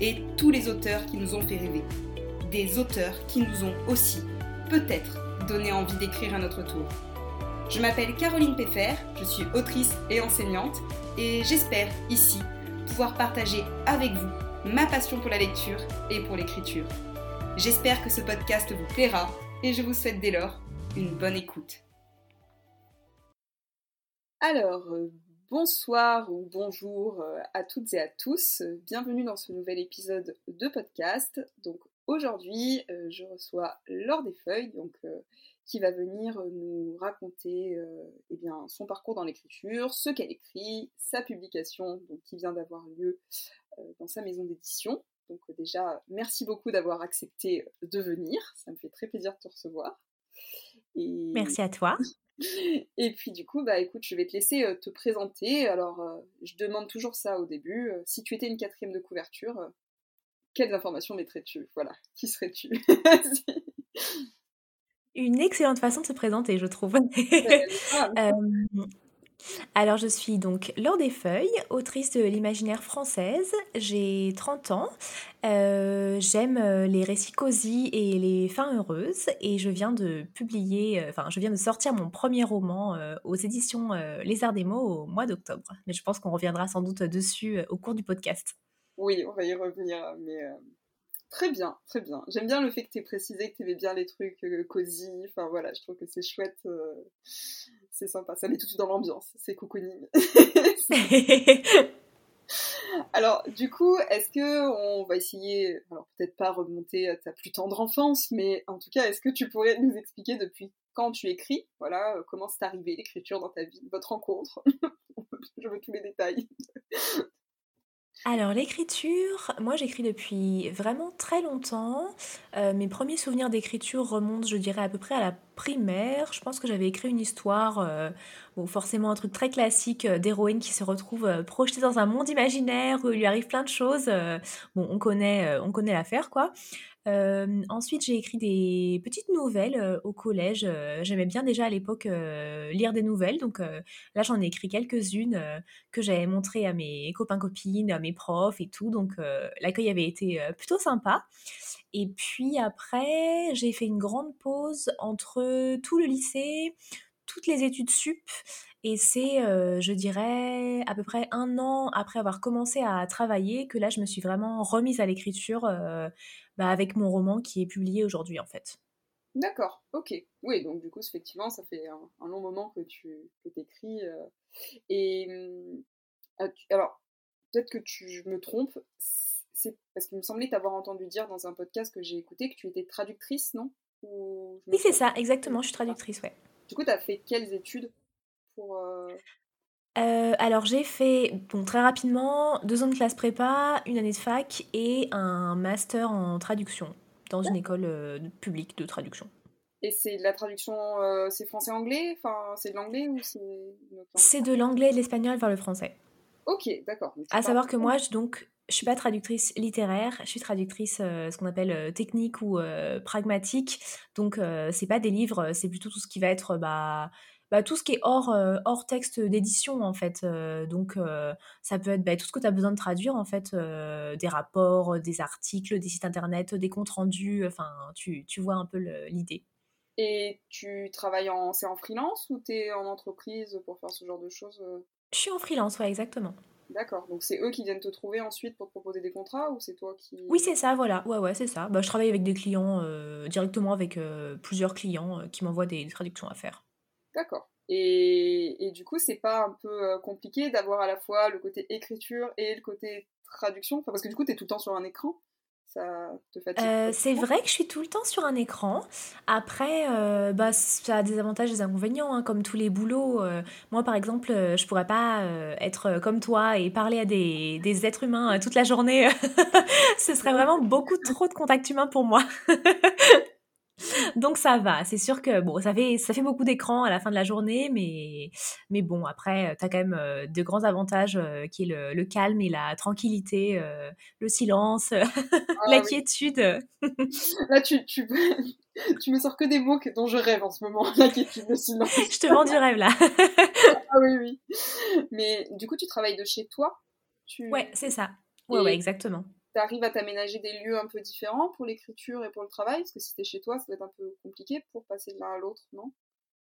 et tous les auteurs qui nous ont fait rêver. Des auteurs qui nous ont aussi, peut-être, donné envie d'écrire à notre tour. Je m'appelle Caroline Peffer, je suis autrice et enseignante, et j'espère ici pouvoir partager avec vous ma passion pour la lecture et pour l'écriture. J'espère que ce podcast vous plaira et je vous souhaite dès lors une bonne écoute. Alors, euh, Bonsoir ou bonjour euh, à toutes et à tous. Bienvenue dans ce nouvel épisode de podcast. Donc aujourd'hui, euh, je reçois Laure Desfeuilles, donc euh, qui va venir nous raconter eh son parcours dans l'écriture, ce qu'elle écrit, sa publication qui vient d'avoir lieu dans sa maison d'édition. Donc déjà, merci beaucoup d'avoir accepté de venir. Ça me fait très plaisir de te recevoir. Merci à toi. Et puis du coup, bah écoute, je vais te laisser euh, te présenter. Alors, euh, je demande toujours ça au début. Euh, si tu étais une quatrième de couverture, quelles informations mettrais-tu? Voilà, qui serais-tu? Une excellente façon de se présenter, je trouve. Alors, je suis donc Laure Desfeuilles, autrice de l'imaginaire française. J'ai 30 ans. Euh, j'aime euh, les récits cosy et les fins heureuses. Et je viens de publier, euh, enfin, je viens de sortir mon premier roman aux éditions Les Arts des mots au mois d'octobre. Mais je pense qu'on reviendra sans doute dessus au cours du podcast. Oui, on va y revenir. Mais Très bien, très bien. J'aime bien le fait que tu aies précisé que tu aimais bien les trucs cosy. Enfin voilà, je trouve que c'est chouette c'est sympa, ça met tout de suite dans l'ambiance, c'est cocooning. alors, du coup, est-ce que on va essayer, alors peut-être pas remonter à ta plus tendre enfance, mais en tout cas, est-ce que tu pourrais nous expliquer depuis quand tu écris, voilà, comment c'est arrivé l'écriture dans ta vie, votre rencontre? Je veux tous les détails. Alors l'écriture, moi j'écris depuis vraiment très longtemps. Euh, mes premiers souvenirs d'écriture remontent, je dirais, à peu près à la primaire. Je pense que j'avais écrit une histoire, euh, forcément un truc très classique euh, d'héroïne qui se retrouve projetée dans un monde imaginaire où il lui arrive plein de choses. bon, on connaît, on connaît l'affaire, quoi ensuite, j'ai écrit des petites nouvelles au collège. J'aimais bien déjà à l'époque lire des nouvelles, donc là j'en ai écrit quelques-unes que j'avais montrées à mes copains copines, à mes profs et tout. Donc l'accueil avait été plutôt sympa. Et puis après, j'ai fait une grande pause entre tout le lycée, toutes les études sup et c'est, je dirais, à peu près un an après avoir commencé à travailler que là, je me suis vraiment remise à l'écriture bah, avec mon roman qui est publié aujourd'hui, en fait. D'accord, ok. Oui, donc du coup, effectivement, ça fait un, long moment que tu que écris. et mmh, alors, peut-être que tu, je me trompe, c'est parce qu'il me semblait t'avoir entendu dire dans un podcast que j'ai écouté que tu étais traductrice, non? Oui, c'est ça, exactement, je suis traductrice, ouais. Du coup, tu as fait quelles études euh, euh, alors j'ai fait, bon, très rapidement, deux ans de classe prépa, une année de fac et un master en traduction dans une école euh, publique de traduction. Et c'est de la traduction, c'est français-anglais? Enfin, c'est de l'anglais ou c'est... C'est de l'anglais et de l'espagnol vers le français. Ok, d'accord. À savoir que moi, je, donc, je suis pas traductrice littéraire, je suis traductrice ce qu'on appelle technique ou pragmatique. Donc c'est pas des livres, c'est plutôt tout ce qui va être bah, bah, tout ce qui est hors, euh, hors texte d'édition, en fait. Euh, donc, euh, ça peut être bah, tout ce que tu as besoin de traduire, en fait, des rapports, des articles, des sites internet, des comptes rendus, enfin, tu, tu vois un peu l'idée. Et tu travailles en, c'est en freelance ou tu es en entreprise pour faire ce genre de choses Je suis en freelance, ouais, exactement. D'accord, donc c'est eux qui viennent te trouver ensuite pour te proposer des contrats ou c'est toi qui... Oui, c'est ça, voilà, ouais, ouais, c'est ça. Bah, je travaille avec des clients, directement avec plusieurs clients qui m'envoient des traductions à faire. D'accord. Et, du coup, c'est pas un peu euh, compliqué d'avoir à la fois le côté écriture et le côté traduction? Parce que du coup, tu es tout le temps sur un écran. Ça te fatigue euh, C'est vrai que je suis tout le temps sur un écran. Après, euh, bah, ça a des avantages et des inconvénients, hein, comme tous les boulots. Euh. moi, par exemple, je pourrais pas être comme toi et parler à des, des êtres humains toute la journée. Ce serait vraiment beaucoup trop de contact humain pour moi. Donc ça va, c'est sûr que bon, ça fait, ça fait beaucoup d'écran à la fin de la journée, mais, mais bon, après, tu as quand même euh, de grands avantages euh, qui est le, calme et la tranquillité, euh, le silence, ah la quiétude. Là, tu, tu, tu me sors que des mots dont je rêve en ce moment, la quiétude, le silence. je te vends du rêve là. ah oui, oui. Mais du coup, tu travailles de chez toi? Tu... Ouais, c'est ça. Ouais, ouais, exactement tu arrives à t'aménager des lieux un peu différents pour l'écriture et pour le travail Parce que si t'es chez toi, ça va être un peu compliqué pour passer de l'un à l'autre, non?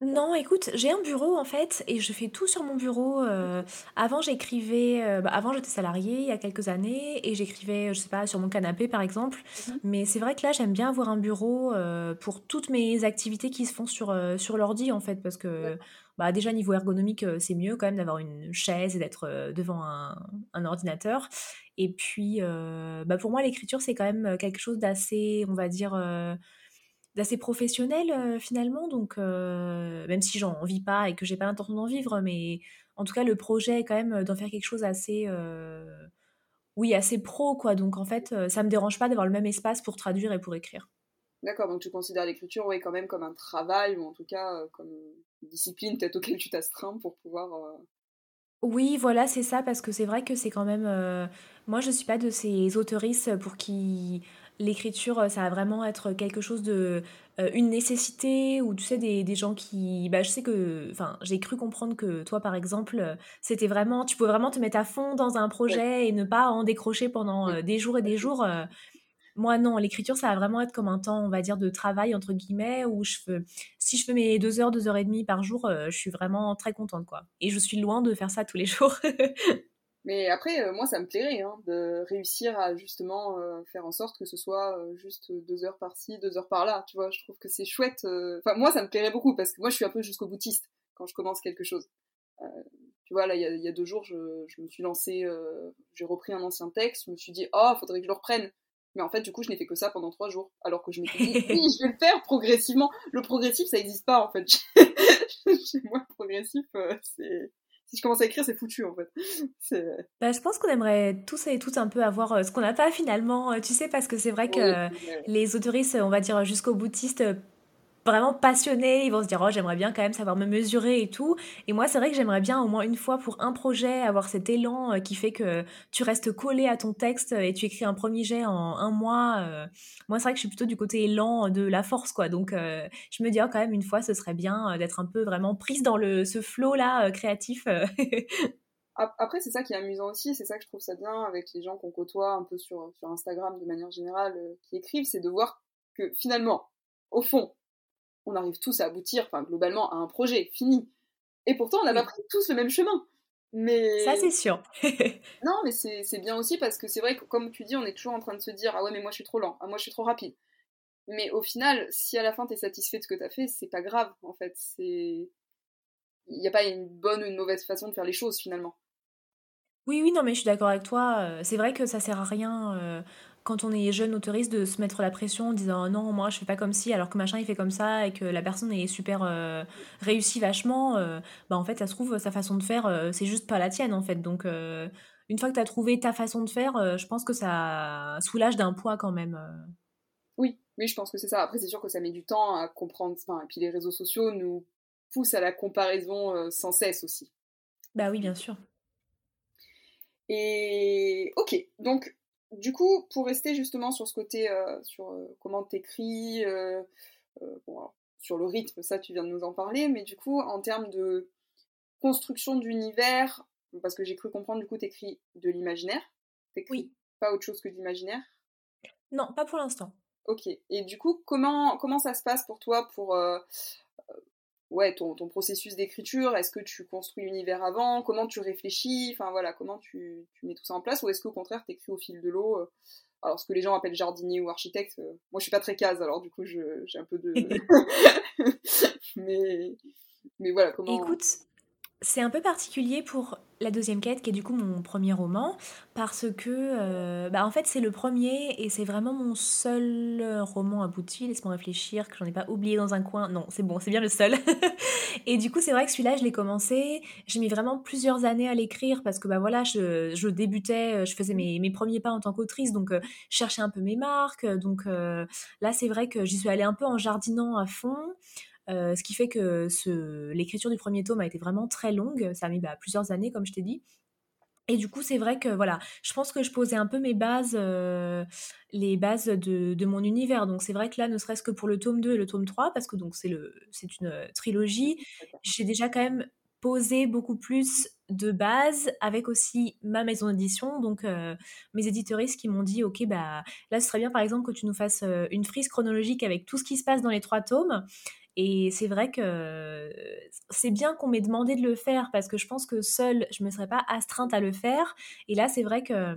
Non, écoute, j'ai un bureau en fait et je fais tout sur mon bureau. Euh, avant, j'écrivais, euh, bah, avant j'étais salariée il y a quelques années et j'écrivais, je sais pas, sur mon canapé par exemple. Mhm. Mais c'est vrai que là, j'aime bien avoir un bureau euh, pour toutes mes activités qui se font sur, sur l'ordi en fait parce que bah, déjà niveau ergonomique, c'est mieux quand même d'avoir une chaise et d'être devant un, un, ordinateur. Et puis, bah, pour moi, l'écriture, c'est quand même quelque chose d'assez, on va dire d'assez professionnel euh, finalement. Donc, euh, même si j'en vis pas et que j'ai pas l'intention d'en vivre, mais en tout cas, le projet est quand même d'en faire quelque chose assez, euh, oui, assez pro, quoi. Donc, en fait, ça me dérange pas d'avoir le même espace pour traduire et pour écrire. D'accord, donc tu considères l'écriture, oui, quand même comme un travail, ou en tout cas comme une discipline peut-être auquel tu t'astreins pour pouvoir... Oui, voilà, c'est ça, parce que c'est vrai que c'est quand même... Moi, je suis pas de ces autoristes pour qui l'écriture, euh, ça va vraiment être quelque chose de euh, une nécessité ou tu sais des, des gens qui bah je sais que enfin j'ai cru comprendre que toi par exemple euh, c'était vraiment tu pouvais vraiment te mettre à fond dans un projet et ne pas en décrocher pendant des jours et des jours moi non l'écriture ça va vraiment être comme un temps on va dire de travail entre guillemets où je fais, si je fais mes deux heures deux heures et demie par jour je suis vraiment très contente quoi et je suis loin de faire ça tous les jours Mais après, euh, moi, ça me plairait hein, de réussir à justement euh, faire en sorte que ce soit euh, juste deux heures par-ci, deux heures par-là. Tu vois, je trouve que c'est chouette. Enfin, moi, ça me plairait beaucoup parce que moi, je suis un peu jusqu'au boutiste quand je commence quelque chose. tu vois, là, il y, a deux jours, je, me suis lancée, j'ai repris un ancien texte, je me suis dit, oh, faudrait que je le reprenne. Mais en fait, du coup, je n'ai fait que ça pendant trois jours. Alors que je m'étais dit, oui, je vais le faire progressivement. Le progressif, ça n'existe pas, en fait. Chez moi, progressif, c'est si je commence à écrire, c'est foutu en fait. Bah, je pense qu'on aimerait tous et toutes un peu avoir euh, ce qu'on n'a pas finalement, euh, tu sais, parce que c'est vrai que les autoristes, on va dire jusqu'au boutiste, vraiment passionnés, ils vont se dire oh j'aimerais bien quand même savoir me mesurer et tout. Et moi c'est vrai que j'aimerais bien au moins une fois pour un projet avoir cet élan euh, qui fait que tu restes collé à ton texte et tu écris un premier jet en un mois. Euh. Moi c'est vrai que je suis plutôt du côté élan de la force quoi. Donc euh, je me dis oh, quand même une fois ce serait bien d'être un peu vraiment prise dans le ce flow là créatif. Après, c'est ça qui est amusant aussi, c'est ça que je trouve ça bien avec les gens qu'on côtoie un peu sur, sur Instagram de manière générale, qui écrivent, c'est de voir que finalement, au fond, on arrive tous à aboutir, enfin globalement, à un projet fini. Et pourtant, on n'a pas pris tous le même chemin. Mais... Ça, c'est sûr. non, mais c'est bien aussi parce que c'est vrai que, comme tu dis, on est toujours en train de se dire Ah ouais, mais moi je suis trop lent, ah moi je suis trop rapide. Mais au final, si à la fin tu es satisfait de ce que tu as fait, c'est pas grave en fait. C'est. Il n'y a pas une bonne ou une mauvaise façon de faire les choses finalement. Oui, oui, non, mais je suis d'accord avec toi. Euh, c'est vrai que ça sert à rien euh, quand on est jeune autoriste de se mettre la pression en disant non moi je fais pas comme si alors que machin il fait comme ça et que la personne est super euh, réussie vachement euh, bah en fait ça se trouve sa façon de faire euh, c'est juste pas la tienne en fait donc une fois que tu as trouvé ta façon de faire je pense que ça soulage d'un poids quand même oui oui je pense que c'est ça. Après c'est sûr que ça met du temps à comprendre enfin, et puis les réseaux sociaux nous poussent à la comparaison sans cesse aussi. Bah oui bien sûr. Et ok donc du coup, pour rester justement sur ce côté, euh, sur euh, comment t'écris, euh, sur le rythme, ça tu viens de nous en parler, mais du coup, en termes de construction d'univers, parce que j'ai cru comprendre, du coup, t'écris de l'imaginaire, oui. pas autre chose que de l'imaginaire? Non, pas pour l'instant. Ok, et du coup, comment, comment ça se passe pour toi pour ouais, ton, ton processus d'écriture Est-ce que tu construis l'univers avant? Comment tu réfléchis? Enfin voilà, comment tu, tu, mets tout ça en place? Ou est-ce qu'au contraire, tu écris au fil de l'eau euh, Alors, ce que les gens appellent jardinier ou architecte, euh, moi je suis pas très case, alors du coup j'ai un peu de. mais, mais voilà, comment. Écoute, c'est un peu particulier pour la deuxième quête, qui est du coup mon premier roman, parce que, euh, bah, en fait, c'est le premier et c'est vraiment mon seul euh, roman abouti. Laisse-moi réfléchir, que j'en ai pas oublié dans un coin. Non, c'est bon, c'est bien le seul. et du coup, c'est vrai que celui-là, je l'ai commencé. J'ai mis vraiment plusieurs années à l'écrire parce que, bah voilà, je, je débutais, euh, je faisais mes, mes, premiers pas en tant qu'autrice, donc je cherchais un peu mes marques. Donc là, c'est vrai que j'y suis allée un peu en jardinant à fond. Euh, ce qui fait que l'écriture du premier tome a été vraiment très longue. Ça a mis bah, plusieurs années, comme je t'ai dit. Et du coup, c'est vrai que voilà, je pense que je posais un peu mes bases, euh, les bases de, mon univers. Donc c'est vrai que là, ne serait-ce que pour le tome 2 et le tome 3, parce que donc c'est le c'est une trilogie, j'ai déjà quand même posé beaucoup plus de bases avec aussi ma maison d'édition, donc euh, mes éditoristes qui m'ont dit ok bah là ce serait bien par exemple que tu nous fasses une frise chronologique avec tout ce qui se passe dans les trois tomes et c'est vrai que c'est bien qu'on m'ait demandé de le faire parce que je pense que seule, je ne me serais pas astreinte à le faire. Et là, c'est vrai que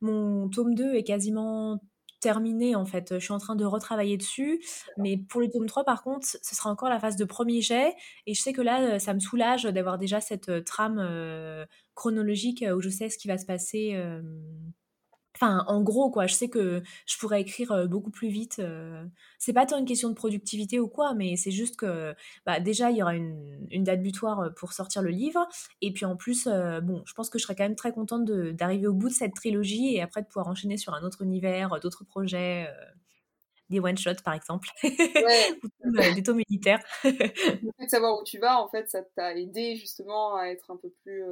mon tome 2 est quasiment terminé en fait. Je suis en train de retravailler dessus. Mais pour le tome 3, par contre, ce sera encore la phase de premier jet. Et je sais que là, ça me soulage d'avoir déjà cette trame chronologique où je sais ce qui va se passer Enfin, en gros, quoi, je sais que je pourrais écrire beaucoup plus vite. C'est pas tant une question de productivité ou quoi, mais c'est juste que bah, déjà, il y aura une, date butoir pour sortir le livre. Et puis en plus, bon, je pense que je serais quand même très contente d'arriver au bout de cette trilogie et après de pouvoir enchaîner sur un autre univers, d'autres projets, des one-shots par exemple, ouais. des tomes militaires. le fait de savoir où tu vas, en fait, ça t'a aidé justement à être un peu plus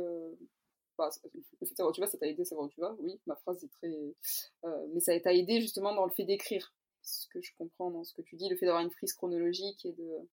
le fait de savoir où tu vas, ça t'a aidé à savoir où tu vas. Oui, ma phrase est très. Euh, mais ça t'a aidé justement dans le fait d'écrire. Ce que je comprends dans ce que tu dis, le fait d'avoir une frise chronologique et de.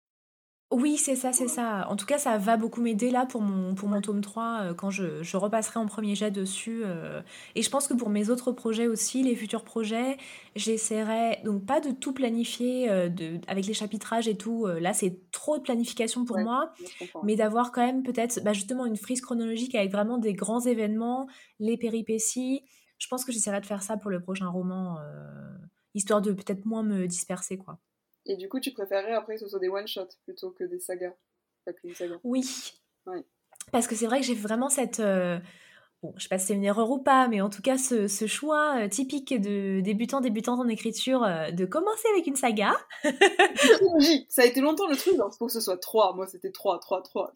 Oui, c'est ça, c'est ça. En tout cas, ça va beaucoup m'aider là pour mon, pour mon tome 3 euh, quand je, je, repasserai en premier jet dessus. Euh. et je pense que pour mes autres projets aussi, les futurs projets, j'essaierai donc pas de tout planifier euh, de, avec les chapitrages et tout. là, c'est trop de planification pour moi, mais d'avoir quand même peut-être bah, justement une frise chronologique avec vraiment des grands événements, les péripéties. Je pense que j'essaierai de faire ça pour le prochain roman, histoire de peut-être moins me disperser, quoi. Et du coup, tu préférerais après que ce soit des one-shots plutôt que des sagas Pas saga. Oui. Parce que c'est vrai que j'ai vraiment cette. Euh, bon, je sais pas si c'est une erreur ou pas, mais en tout cas, ce, ce choix euh, typique de débutant, débutante en écriture, euh, de commencer avec une saga. ça a été longtemps le truc, il faut que ce soit 3. Moi, c'était 3, 3, 3.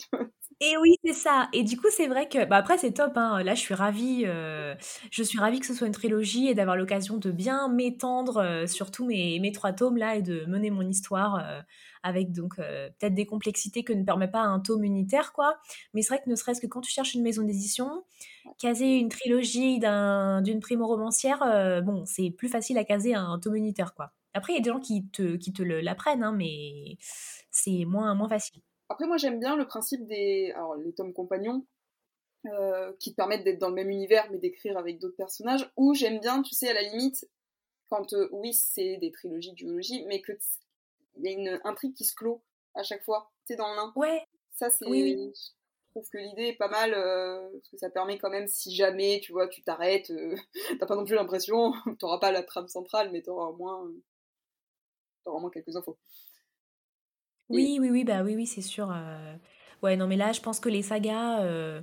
Et oui, c'est ça. Et du coup, c'est vrai que, bah après, c'est top. Hein. Là, je suis ravie. Euh, je suis ravie que ce soit une trilogie et d'avoir l'occasion de bien m'étendre euh, sur tous mes, trois tomes là et de mener mon histoire euh, avec donc peut-être des complexités que ne permet pas un tome unitaire, quoi. Mais c'est vrai que ne serait-ce que quand tu cherches une maison d'édition, caser une trilogie d'une primo-romancière, bon, c'est plus facile à caser un tome unitaire, quoi. Après, il y a des gens qui te, qui te l'apprennent, hein, mais c'est moins, moins facile. Après, moi, j'aime bien le principe des. Alors, les tomes compagnons, euh, qui te permettent d'être dans le même univers, mais d'écrire avec d'autres personnages. Ou j'aime bien, tu sais, à la limite, quand, euh, oui, c'est des trilogies, duologies, mais qu'il y a une intrigue qui se clôt à chaque fois. Tu sais, dans l'un. Ouais. Ça, c'est. Oui, Je trouve que l'idée est pas mal, euh, parce que ça permet quand même, si jamais, tu vois, tu t'arrêtes, t'as pas non plus l'impression, t'auras pas la trame centrale, mais t'auras au moins. t'auras au moins quelques infos. Oui, oui, oui, bah oui, oui, c'est sûr. Euh. Ouais, non, mais là, je pense que les sagas, euh,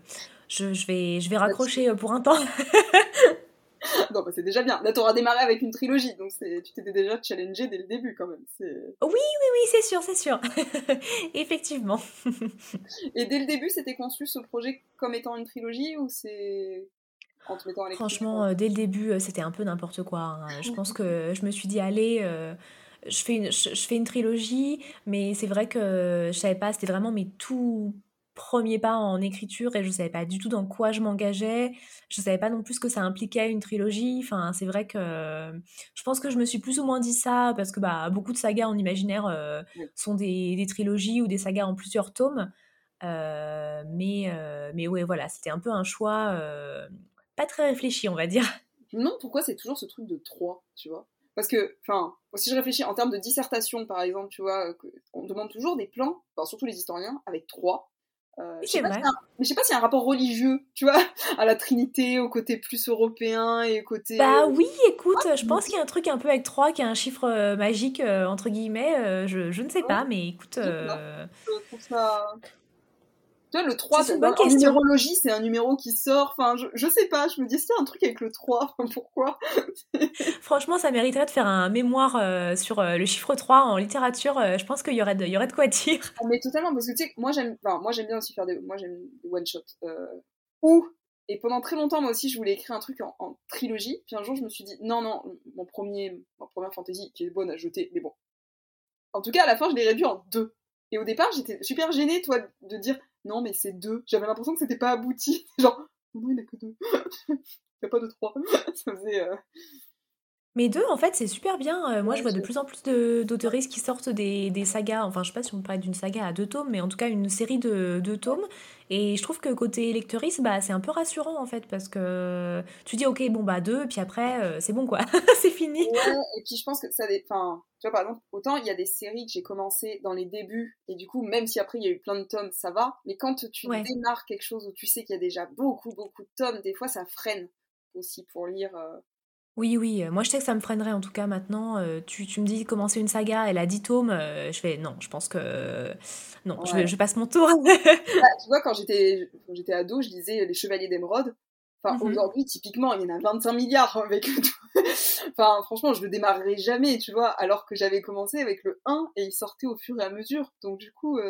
je, je vais, je vais raccrocher euh, pour un temps. non, bah, c'est déjà bien. Là, t'auras démarré avec une trilogie, donc tu t'étais déjà challengé dès le début quand même. Oui, oui, oui, c'est sûr, c'est sûr. Effectivement. Et dès le début, c'était conçu ce projet comme étant une trilogie ou c'est en te mettant à Franchement, dès le début, c'était un peu n'importe quoi. Hein. Je pense que je me suis dit, allez, je fais une, je, fais une trilogie, mais c'est vrai que je savais pas, c'était vraiment mes tout premiers pas en écriture et je savais pas du tout dans quoi je m'engageais. Je savais pas non plus que ça impliquait une trilogie. Enfin, c'est vrai que je pense que je me suis plus ou moins dit ça parce que bah, beaucoup de sagas en imaginaire euh, sont des, des, trilogies ou des sagas en plusieurs tomes. Euh, mais, euh, mais ouais, voilà, c'était un peu un choix pas très réfléchi, on va dire. Non, pourquoi c'est toujours ce truc de trois, tu vois? Parce que, enfin, si je réfléchis en termes de dissertation, par exemple, tu vois, on demande toujours des plans, enfin, surtout les historiens, avec trois. Euh, je sais pas mais je sais pas s'il y a un rapport religieux, tu vois, à la Trinité, au côté plus européen et au côté. Bah oui, écoute, je pense qu'il y a un truc un peu avec trois, qui a un chiffre euh, magique euh, entre guillemets. je, je, ne sais pas, mais écoute. Je trouve ça. Le 3, c'est en numérologie, c'est un numéro qui sort. Enfin, je, je sais pas, je me dis, c'est un truc avec le 3, pourquoi? Franchement, ça mériterait de faire un mémoire euh, sur euh, le chiffre 3 en littérature. Euh, je pense qu'il y aurait de, y aurait de quoi dire. Ah, mais totalement, parce que tu sais, moi j'aime, enfin, moi bien aussi faire des, moi j'aime des one shot. ou et pendant très longtemps, moi aussi, je voulais écrire un truc en, trilogie. Puis un jour, je me suis dit, non, non, mon premier, ma première fantasy, qui est bonne à jeter, mais bon. En tout cas, à la fin, je l'ai réduit en deux. Et au départ, j'étais super gênée, toi, de dire, non, mais c'est deux. J'avais l'impression que c'était pas abouti. Genre, non, il n'y a que deux. il n'y a pas de trois. Ça faisait. Euh, mais deux, en fait, c'est super bien. Euh, moi, je vois de plus en plus d'auteuristes qui sortent des, des sagas. Enfin, je sais pas si on parle d'une saga à deux tomes, mais en tout cas, une série de deux tomes. Et je trouve que côté lectrice, bah, c'est un peu rassurant, en fait, parce que tu dis, ok, bon, bah, deux, puis après, euh, c'est bon, quoi. c'est fini. Ouais, et puis je pense que ça. Enfin, tu vois, par exemple, autant il y a des séries que j'ai commencé dans les débuts, et du coup, même si après il y a eu plein de tomes, ça va. Mais quand tu démarres quelque chose où tu sais qu'il y a déjà beaucoup, beaucoup de tomes, des fois, ça freine aussi pour lire. Euh, oui, oui, euh, moi je sais que ça me freinerait en tout cas maintenant. Euh, tu, tu me dis commencer une saga, elle a 10 tomes, euh, je fais non, je pense que non, je, je, passe mon tour. Bah, tu vois, quand j'étais j'étais ado, je lisais Les Chevaliers d'Émeraude. Enfin, mmh aujourd'hui, typiquement, il y en a 25 milliards avec enfin, franchement, je le démarrerai jamais, tu vois, alors que j'avais commencé avec le 1 et il sortait au fur et à mesure. Donc, du coup,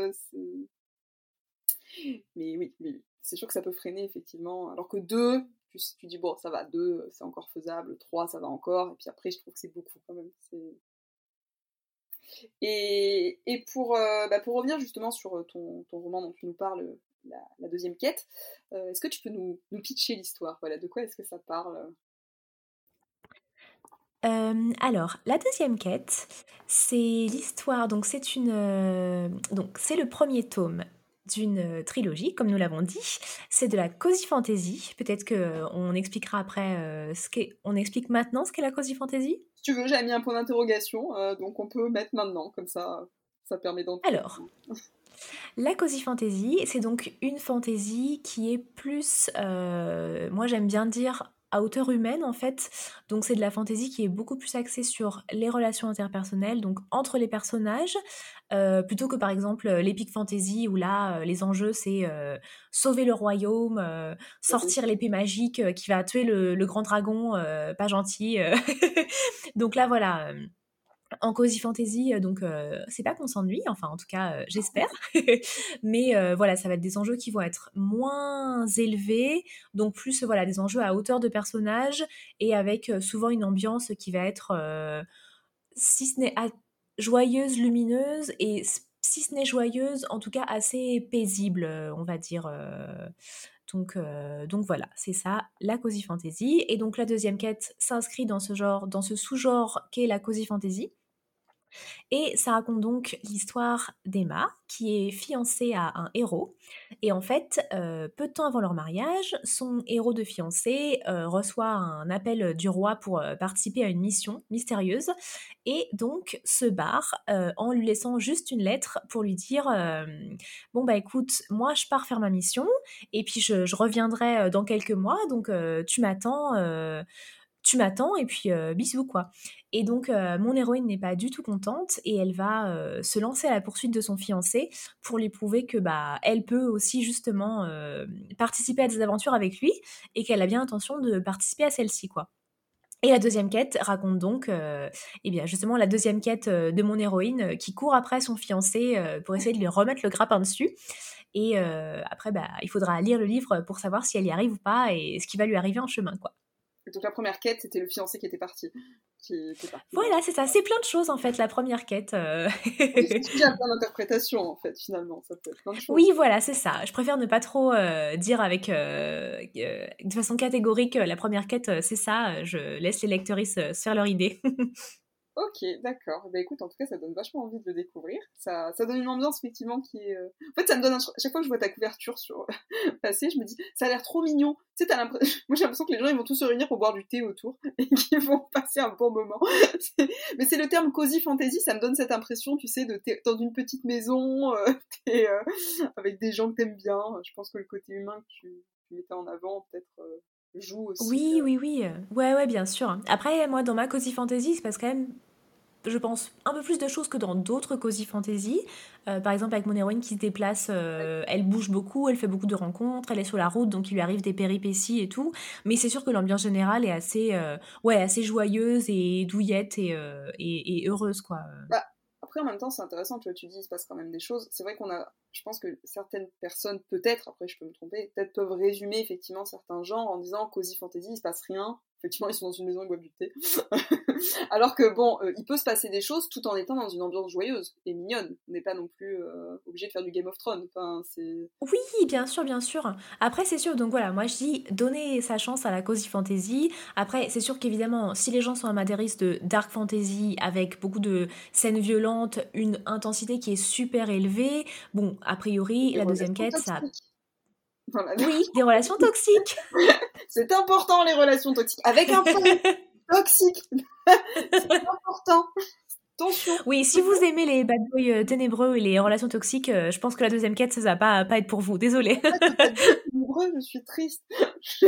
mais oui, mais c'est sûr que ça peut freiner, effectivement. Alors que 2, tu, dis, bon, ça va, 2, c'est encore faisable, 3, ça va encore, et puis après, je trouve que c'est beaucoup quand même. Et, et pour, euh, bah, pour revenir justement sur euh, ton, ton, roman dont tu nous parles, la, deuxième quête, euh, est-ce que tu peux nous, nous pitcher l'histoire? Voilà, De quoi est-ce que ça parle? Alors, la deuxième quête, c'est l'histoire. Donc, c'est une. donc, c'est le premier tome d'une euh, trilogie, comme nous l'avons dit. C'est de la cozy fantasy. Peut-être qu'on euh, expliquera après euh, ce qu'est. On explique maintenant ce qu'est la cozy fantasy? Si tu veux, j'ai mis un point d'interrogation, donc on peut mettre maintenant, comme ça, ça permet d'entrer. Alors. La cozy fantasy, c'est donc une fantasy qui est plus, moi j'aime bien dire à hauteur humaine en fait. Donc c'est de la fantaisie qui est beaucoup plus axée sur les relations interpersonnelles, donc entre les personnages, euh, plutôt que par exemple l'épique fantasy où là euh, les enjeux c'est euh, sauver le royaume, sortir l'épée magique qui va tuer le, le grand dragon pas gentil. donc là voilà en cozy fantasy, euh, donc euh, c'est pas qu'on s'ennuie, enfin en tout cas euh, j'espère, mais voilà ça va être des enjeux qui vont être moins élevés, donc plus voilà des enjeux à hauteur de personnage et avec souvent une ambiance qui va être si ce n'est joyeuse, lumineuse et si ce n'est joyeuse, en tout cas assez paisible, on va dire. Donc, donc voilà, c'est ça, la cozy fantasy. Et donc la deuxième quête s'inscrit dans ce genre, dans ce sous-genre qu'est la cozy fantasy. Et ça raconte donc l'histoire d'Emma, qui est fiancée à un héros. Et en fait, euh, peu de temps avant leur mariage, son héros de fiancée euh, reçoit un appel du roi pour euh, participer à une mission mystérieuse. Et donc se barre en lui laissant juste une lettre pour lui dire Bon, bah écoute, moi je pars faire ma mission, et puis je, reviendrai dans quelques mois, donc tu m'attends tu m'attends et puis bisous quoi. Et donc euh, mon héroïne n'est pas du tout contente et elle va euh, se lancer à la poursuite de son fiancé pour lui prouver que bah elle peut aussi justement participer à des aventures avec lui et qu'elle a bien l'intention de participer à celle-ci quoi. Et la deuxième quête raconte donc, eh bien justement la deuxième quête de mon héroïne qui court après son fiancé pour essayer de lui remettre le grappin dessus. Et après, bah, il faudra lire le livre pour savoir si elle y arrive ou pas et ce qui va lui arriver en chemin, quoi donc la première quête, c'était le fiancé qui était parti. Voilà, c'est ça. C'est plein de choses en fait, la première quête. Euh... c'est plein d'interprétations en fait, finalement. Ça peut être plein de choses. Oui, voilà, c'est ça. Je préfère ne pas trop euh, dire avec euh, euh, de façon catégorique la première quête, c'est ça. Je laisse les lectrices se faire leur idée. Ok, d'accord. Bah écoute, en tout cas, ça donne vachement envie de le découvrir. Ça, ça donne une ambiance effectivement qui est. Euh, en fait, ça me donne. Un... Chaque fois que je vois ta couverture sur passer, je me dis, ça a l'air trop mignon. Tu sais, l'impression. Moi, j'ai l'impression que les gens ils vont tous se réunir pour boire du thé autour et qu'ils vont passer un bon moment. Mais c'est le terme cozy fantasy, ça me donne cette impression, tu sais, de t'es dans une petite maison, euh, euh, avec des gens que t'aimes bien. Je pense que le côté humain que tu, mettais en avant, peut-être. Joue aussi. Oui, oui, oui. Ouais, ouais, bien sûr. Après, moi, dans ma cozy fantasy, c'est parce quand même je pense, un peu plus de choses que dans d'autres cozy fantasy. Euh, par exemple, avec mon héroïne qui se déplace, euh, elle bouge beaucoup, elle fait beaucoup de rencontres, elle est sur la route, donc il lui arrive des péripéties et tout. Mais c'est sûr que l'ambiance générale est assez, euh, ouais, assez joyeuse et douillette et, et, heureuse, quoi. Bah, après, en même temps, c'est intéressant, tu vois, tu dis, il se passe quand même des choses. C'est vrai qu'on a, je pense que certaines personnes, peut-être, après je peux me tromper, peut-être peuvent résumer effectivement certains genres en disant cozy fantasy, il se passe rien, effectivement, ils sont dans une maison, ils boivent du thé. Alors que bon, euh, il peut se passer des choses tout en étant dans une ambiance joyeuse et mignonne. On n'est pas non plus euh, obligé de faire du Game of Thrones. Enfin, c'est... Oui, bien sûr, bien sûr. Après, c'est sûr, donc voilà, moi je dis donner sa chance à la cozy fantasy. Après, c'est sûr qu'évidemment, si les gens sont amateuristes de dark fantasy avec beaucoup de scènes violentes, une intensité qui est super élevée, bon, a priori, la deuxième quête, ça oui, des relations toxiques. c'est important les relations toxiques. Avec un peu toxique. c'est important. Attention. Oui, si vous aimez les bad boys euh, ténébreux et les relations toxiques, euh, je pense que la deuxième quête, ça va pas, pas être pour vous. Désolée. ténébreux, je suis triste.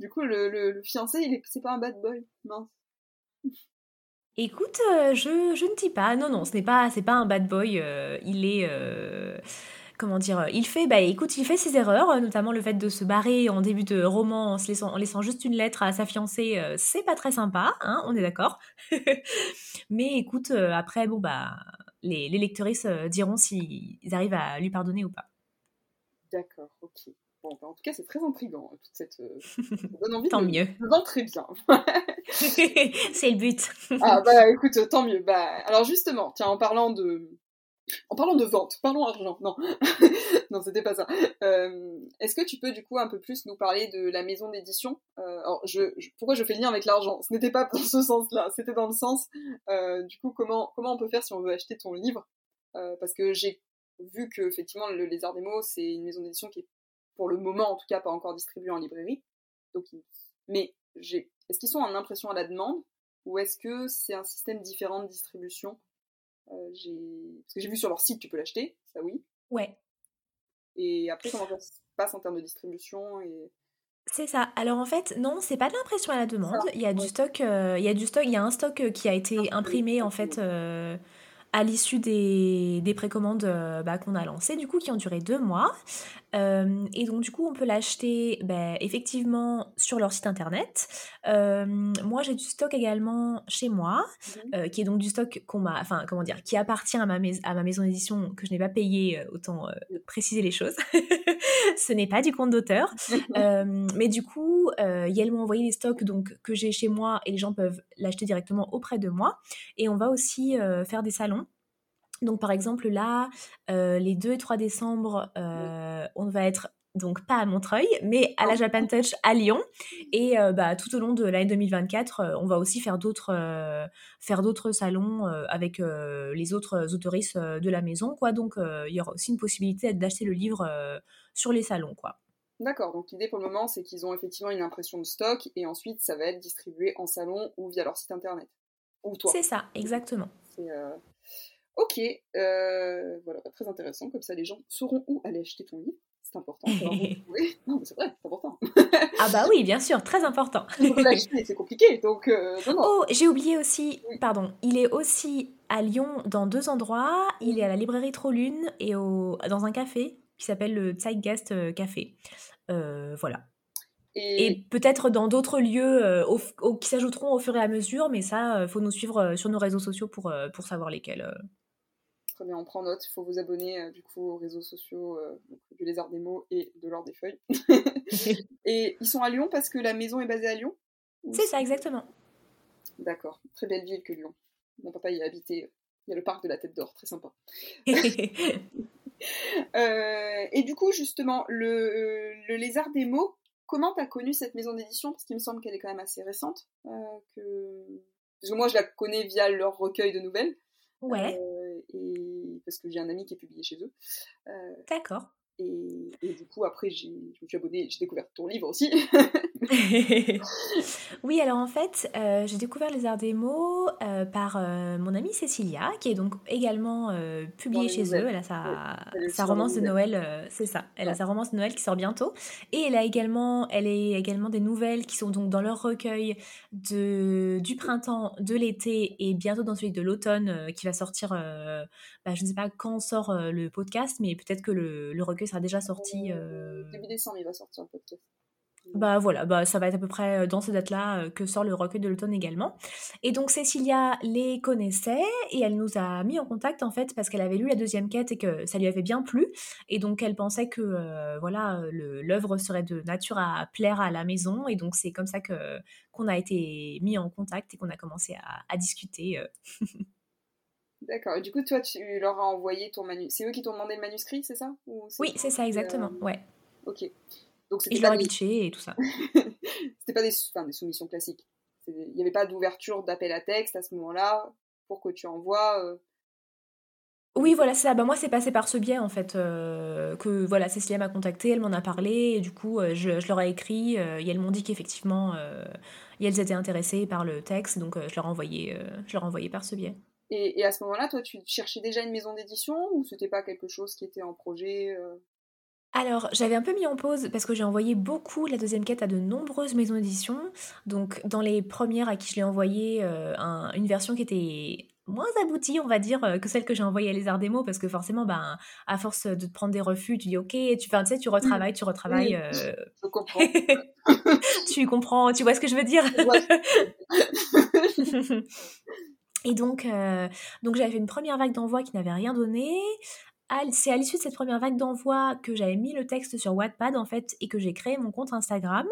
du coup, le, le, fiancé, il est, c'est pas un bad boy. Mince. Écoute, euh, je, je, ne dis pas. Non, non, ce n'est pas, c'est pas un bad boy. il est comment dire, il fait, bah écoute, il fait ses erreurs, notamment le fait de se barrer en début de roman en, se laissant, en laissant juste une lettre à sa fiancée, euh, c'est pas très sympa, hein, on est d'accord. Mais écoute, euh, après, bon bah, les, les lectrices euh, diront s'ils arrivent à lui pardonner ou pas. D'accord, ok. Bon, bah, en tout cas, c'est très intriguant, toute cette. donne envie tant de, mieux. De très bien. c'est le but. ah bah écoute, tant mieux. Bah alors justement, tiens, en parlant de en parlant de vente, parlons argent. Non, non, c'était pas ça. Euh, est-ce que tu peux du coup un peu plus nous parler de la maison d'édition? Euh, Alors, je, pourquoi je fais le lien avec l'argent? Ce n'était pas dans ce sens-là. C'était dans le sens, euh, du coup, comment comment on peut faire si on veut acheter ton livre? Parce que j'ai vu que effectivement, le Lézard des mots, c'est une maison d'édition qui est pour le moment, en tout cas, pas encore distribuée en librairie. Donc, mais est-ce qu'ils sont en impression à la demande? Ou est-ce que c'est un système différent de distribution? Euh, parce que j'ai vu sur leur site, tu peux l'acheter, ça oui. Ouais. Et après, comment ça se passe en termes de distribution et... C'est ça. Alors en fait, non, c'est pas de l'impression à la demande. Il y a du stock, euh, il y a du stock, il y a un stock euh, qui a été imprimé en fait à l'issue des, des précommandes bah, qu'on a lancées, du coup, qui ont duré deux mois. Euh, et donc, du coup, on peut l'acheter bah, effectivement sur leur site internet. Euh, moi, j'ai du stock également chez moi, mmh euh, qui est donc du stock qu'on m'a, enfin, comment dire, qui appartient à ma, à ma maison d'édition que je n'ai pas payé, autant préciser les choses. Ce n'est pas du compte d'auteur. mais du coup, Yel m'a envoyé des stocks donc, que j'ai chez moi et les gens peuvent l'acheter directement auprès de moi. Et on va aussi faire des salons. Donc par exemple là, euh, les 2 et 3 décembre, euh, on va être donc pas à Montreuil, mais à la Japan Touch à Lyon. Et euh, bah, tout au long de l'année 2024, on va aussi faire d'autres faire d'autres salons avec les autres autoristes de la maison. Quoi. Donc il y aura aussi une possibilité d'acheter le livre sur les salons. quoi. D'accord, donc l'idée pour le moment, c'est qu'ils ont effectivement une impression de stock et ensuite ça va être distribué en salon ou via leur site internet. Ou toi. C'est ça, exactement. Ok, euh, voilà, très intéressant, comme ça les gens sauront où aller acheter ton livre. C'est important. non, mais c'est vrai, c'est important. ah bah oui, bien sûr, très important. c'est compliqué, donc euh, Oh, j'ai oublié aussi, pardon, il est aussi à Lyon dans deux endroits. Il est à la librairie Trolune et au, dans un café qui s'appelle le Zeitgeist euh, Café. Euh, voilà. Et, peut-être dans d'autres lieux qui s'ajouteront au fur et à mesure, mais ça, il faut nous suivre sur nos réseaux sociaux pour, pour savoir lesquels. Très bien, on prend note. Il faut vous abonner euh, du coup aux réseaux sociaux euh, du Lézard des mots et de l'Or des feuilles. et ils sont à Lyon parce que la maison est basée à Lyon C'est ça, exactement. D'accord. Très belle ville que Lyon. Mon papa y a habité. Il y a le parc de la Tête d'Or, très sympa. Euh, et du coup, justement, le, le Lézard des mots, comment tu as connu cette maison d'édition? Parce qu'il me semble qu'elle est quand même assez récente. que... Parce que moi, je la connais via leur recueil de nouvelles. Ouais. Euh, et parce que j'ai un ami qui est publié chez eux. Euh, D'accord. Et, du coup, après, je me suis abonnée, j'ai découvert ton livre aussi. oui, alors en fait, euh, j'ai découvert les arts des mots euh, par euh, mon amie Cécilia, qui est donc également publiée chez eux. Elle a sa, sa romance de Noël, c'est ça. Elle a sa romance de Noël qui sort bientôt. Et elle a également, elle est également des nouvelles qui sont donc dans leur recueil de, du printemps, de l'été et bientôt dans celui de l'automne qui va sortir. Bah, je ne sais pas quand sort le podcast, mais peut-être que le, le, recueil sera déjà sorti. Début décembre, il va sortir le podcast. Bah voilà, bah ça va être à peu près euh, dans ces dates-là euh, que sort le recueil de l'automne également. Et donc Cécilia les connaissait et elle nous a mis en contact en fait parce qu'elle avait lu la deuxième quête et que ça lui avait bien plu. Et donc elle pensait que euh, voilà l'œuvre serait de nature à plaire à la maison et donc c'est comme ça que qu'on a été mis en contact et qu'on a commencé à, discuter. D'accord. Et du coup, toi, tu leur as envoyé ton manuscrit. C'est eux qui t'ont demandé le manuscrit, c'est ça? Oui, c'est ça, exactement. Ouais. Ok. Donc, je leur ai et tout ça. c'était pas des, des soumissions classiques. Il n'y avait pas d'ouverture d'appel à texte à ce moment-là pour que tu envoies. Euh, oui, voilà, c'est ça. Bah, moi, c'est passé par ce biais, en fait, euh, que voilà, Cécilia m'a contacté, elle m'en a parlé, et du coup, euh, je, je, leur ai écrit, et elles m'ont dit qu'effectivement, elles étaient intéressées par le texte, donc je leur ai envoyé, je leur ai envoyé par ce biais. Et, et à ce moment-là, toi, tu cherchais déjà une maison d'édition, ou c'était pas quelque chose qui était en projet alors, j'avais un peu mis en pause parce que j'ai envoyé beaucoup la deuxième quête à de nombreuses maisons d'édition. Donc, dans les premières à qui je l'ai envoyé, euh, une version qui était moins aboutie, on va dire, euh, que celle que j'ai envoyée à Les Arts Démo, parce que forcément, ben, à force de te prendre des refus, tu dis ok, tu, tu sais, tu retravailles, tu retravailles. Euh, je comprends. tu comprends, tu vois ce que je veux dire? Et donc, donc j'avais fait une première vague d'envoi qui n'avait rien donné c'est à l'issue de cette première vague d'envoi que j'avais mis le texte sur Wattpad en fait et que j'ai créé mon compte Instagram.